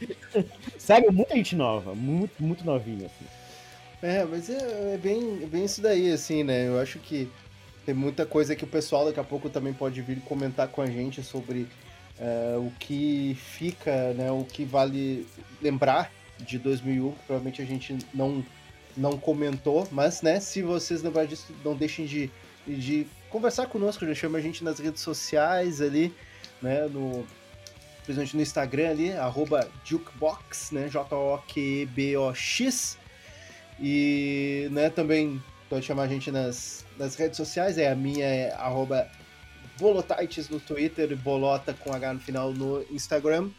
Sério, muita gente nova. Muito, muito novinha, assim. É, mas é, é bem, é bem isso daí, assim, né? Eu acho que tem muita coisa que o pessoal daqui a pouco também pode vir comentar com a gente sobre é, o que fica, né? O que vale lembrar de 2001, que provavelmente a gente não, não comentou, mas, né? Se vocês lembrarem disso, não deixem de, de conversar conosco, já chama a gente nas redes sociais ali, né? No, principalmente no Instagram ali, arroba Jukebox, né? J-O-Q-B-O-X. E né, também pode chamar a gente nas, nas redes sociais, é a minha é arroba Bolotites no Twitter, Bolota com H no final no Instagram.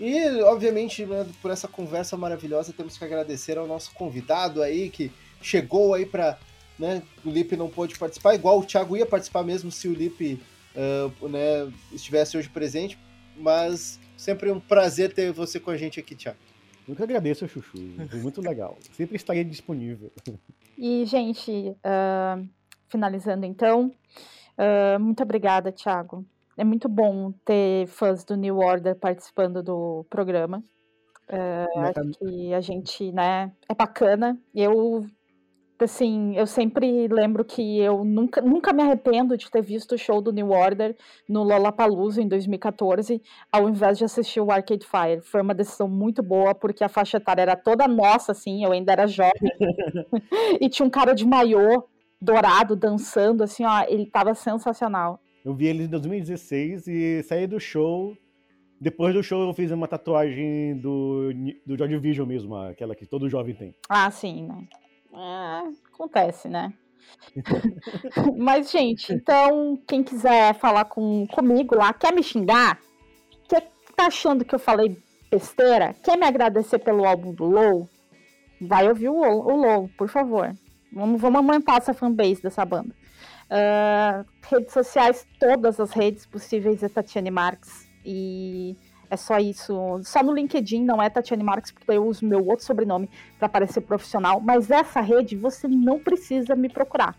E, obviamente, né, por essa conversa maravilhosa, temos que agradecer ao nosso convidado aí, que chegou aí para né, o Lipe não pôde participar, igual o Thiago ia participar mesmo se o Lipe uh, né, estivesse hoje presente, mas sempre um prazer ter você com a gente aqui, Thiago. Eu que agradeço, Chuchu. Foi muito legal. Sempre estarei disponível. E, gente, uh, finalizando então, uh, muito obrigada, Thiago. É muito bom ter fãs do New Order participando do programa. Uh, acho que a gente, né, é bacana. Eu assim, eu sempre lembro que eu nunca, nunca me arrependo de ter visto o show do New Order no Lollapalooza em 2014, ao invés de assistir o Arcade Fire. Foi uma decisão muito boa, porque a faixa etária era toda nossa, assim, eu ainda era jovem. e tinha um cara de maiô dourado dançando, assim, ó, ele tava sensacional. Eu vi ele em 2016 e saí do show. Depois do show eu fiz uma tatuagem do, do Joy Vision mesmo, aquela que todo jovem tem. Ah, sim, né? É, acontece, né? Mas, gente, então, quem quiser falar com, comigo lá, quer me xingar? Quer, tá achando que eu falei besteira? Quer me agradecer pelo álbum do Low? Vai ouvir o, o Low, por favor. Vamos, vamos aumentar essa fanbase dessa banda. Uh, redes sociais, todas as redes possíveis é Tatiane Marques. E é só isso. Só no LinkedIn não é Tatiane Marques, porque eu uso meu outro sobrenome para parecer profissional. Mas essa rede você não precisa me procurar.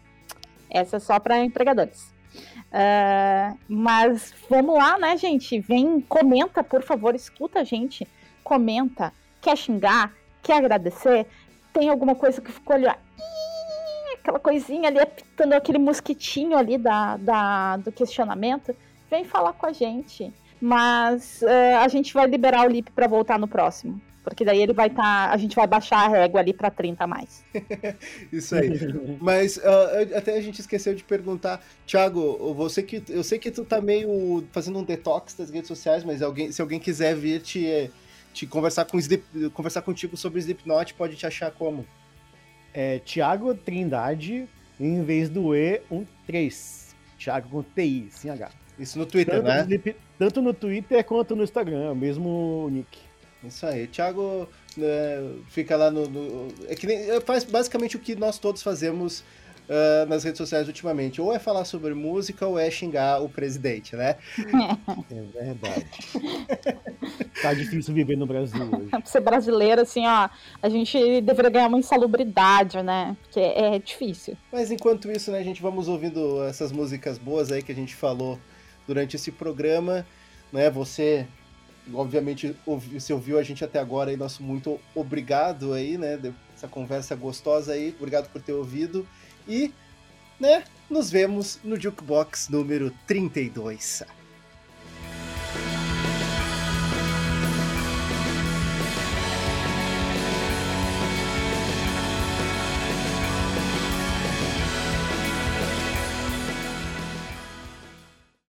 Essa é só para empregadores. Uh, mas vamos lá, né, gente? Vem, comenta, por favor, escuta a gente. Comenta. Quer xingar? Quer agradecer? Tem alguma coisa que ficou ali, ó, aquela coisinha ali, apitando aquele mosquitinho ali da, da, do questionamento? Vem falar com a gente. Mas uh, a gente vai liberar o Lip para voltar no próximo. Porque daí ele vai estar. Tá, a gente vai baixar a régua ali para 30 a mais. Isso aí. Mas uh, até a gente esqueceu de perguntar, Thiago, você que. Eu sei que tu tá meio fazendo um detox das redes sociais, mas alguém, se alguém quiser vir te, te conversar, com conversar contigo sobre Slipknot, pode te achar como? É Thiago Trindade, em vez do E, um 3. Thiago com TI, sem H. Isso no Twitter, tanto né? tanto no Twitter quanto no Instagram, é o mesmo nick. Isso aí. Thiago né, fica lá no, no, É que nem, faz basicamente o que nós todos fazemos uh, nas redes sociais ultimamente. Ou é falar sobre música ou é xingar o presidente, né? É verdade. tá difícil viver no Brasil hoje. pra ser brasileiro, assim, ó, a gente deveria ganhar uma insalubridade, né? Porque é difícil. Mas enquanto isso, né, a gente vamos ouvindo essas músicas boas aí que a gente falou durante esse programa. Né? Você, obviamente, ouviu, se ouviu a gente até agora, aí, nosso muito obrigado aí, né? Essa conversa gostosa aí, obrigado por ter ouvido. E, né, nos vemos no Jukebox número 32.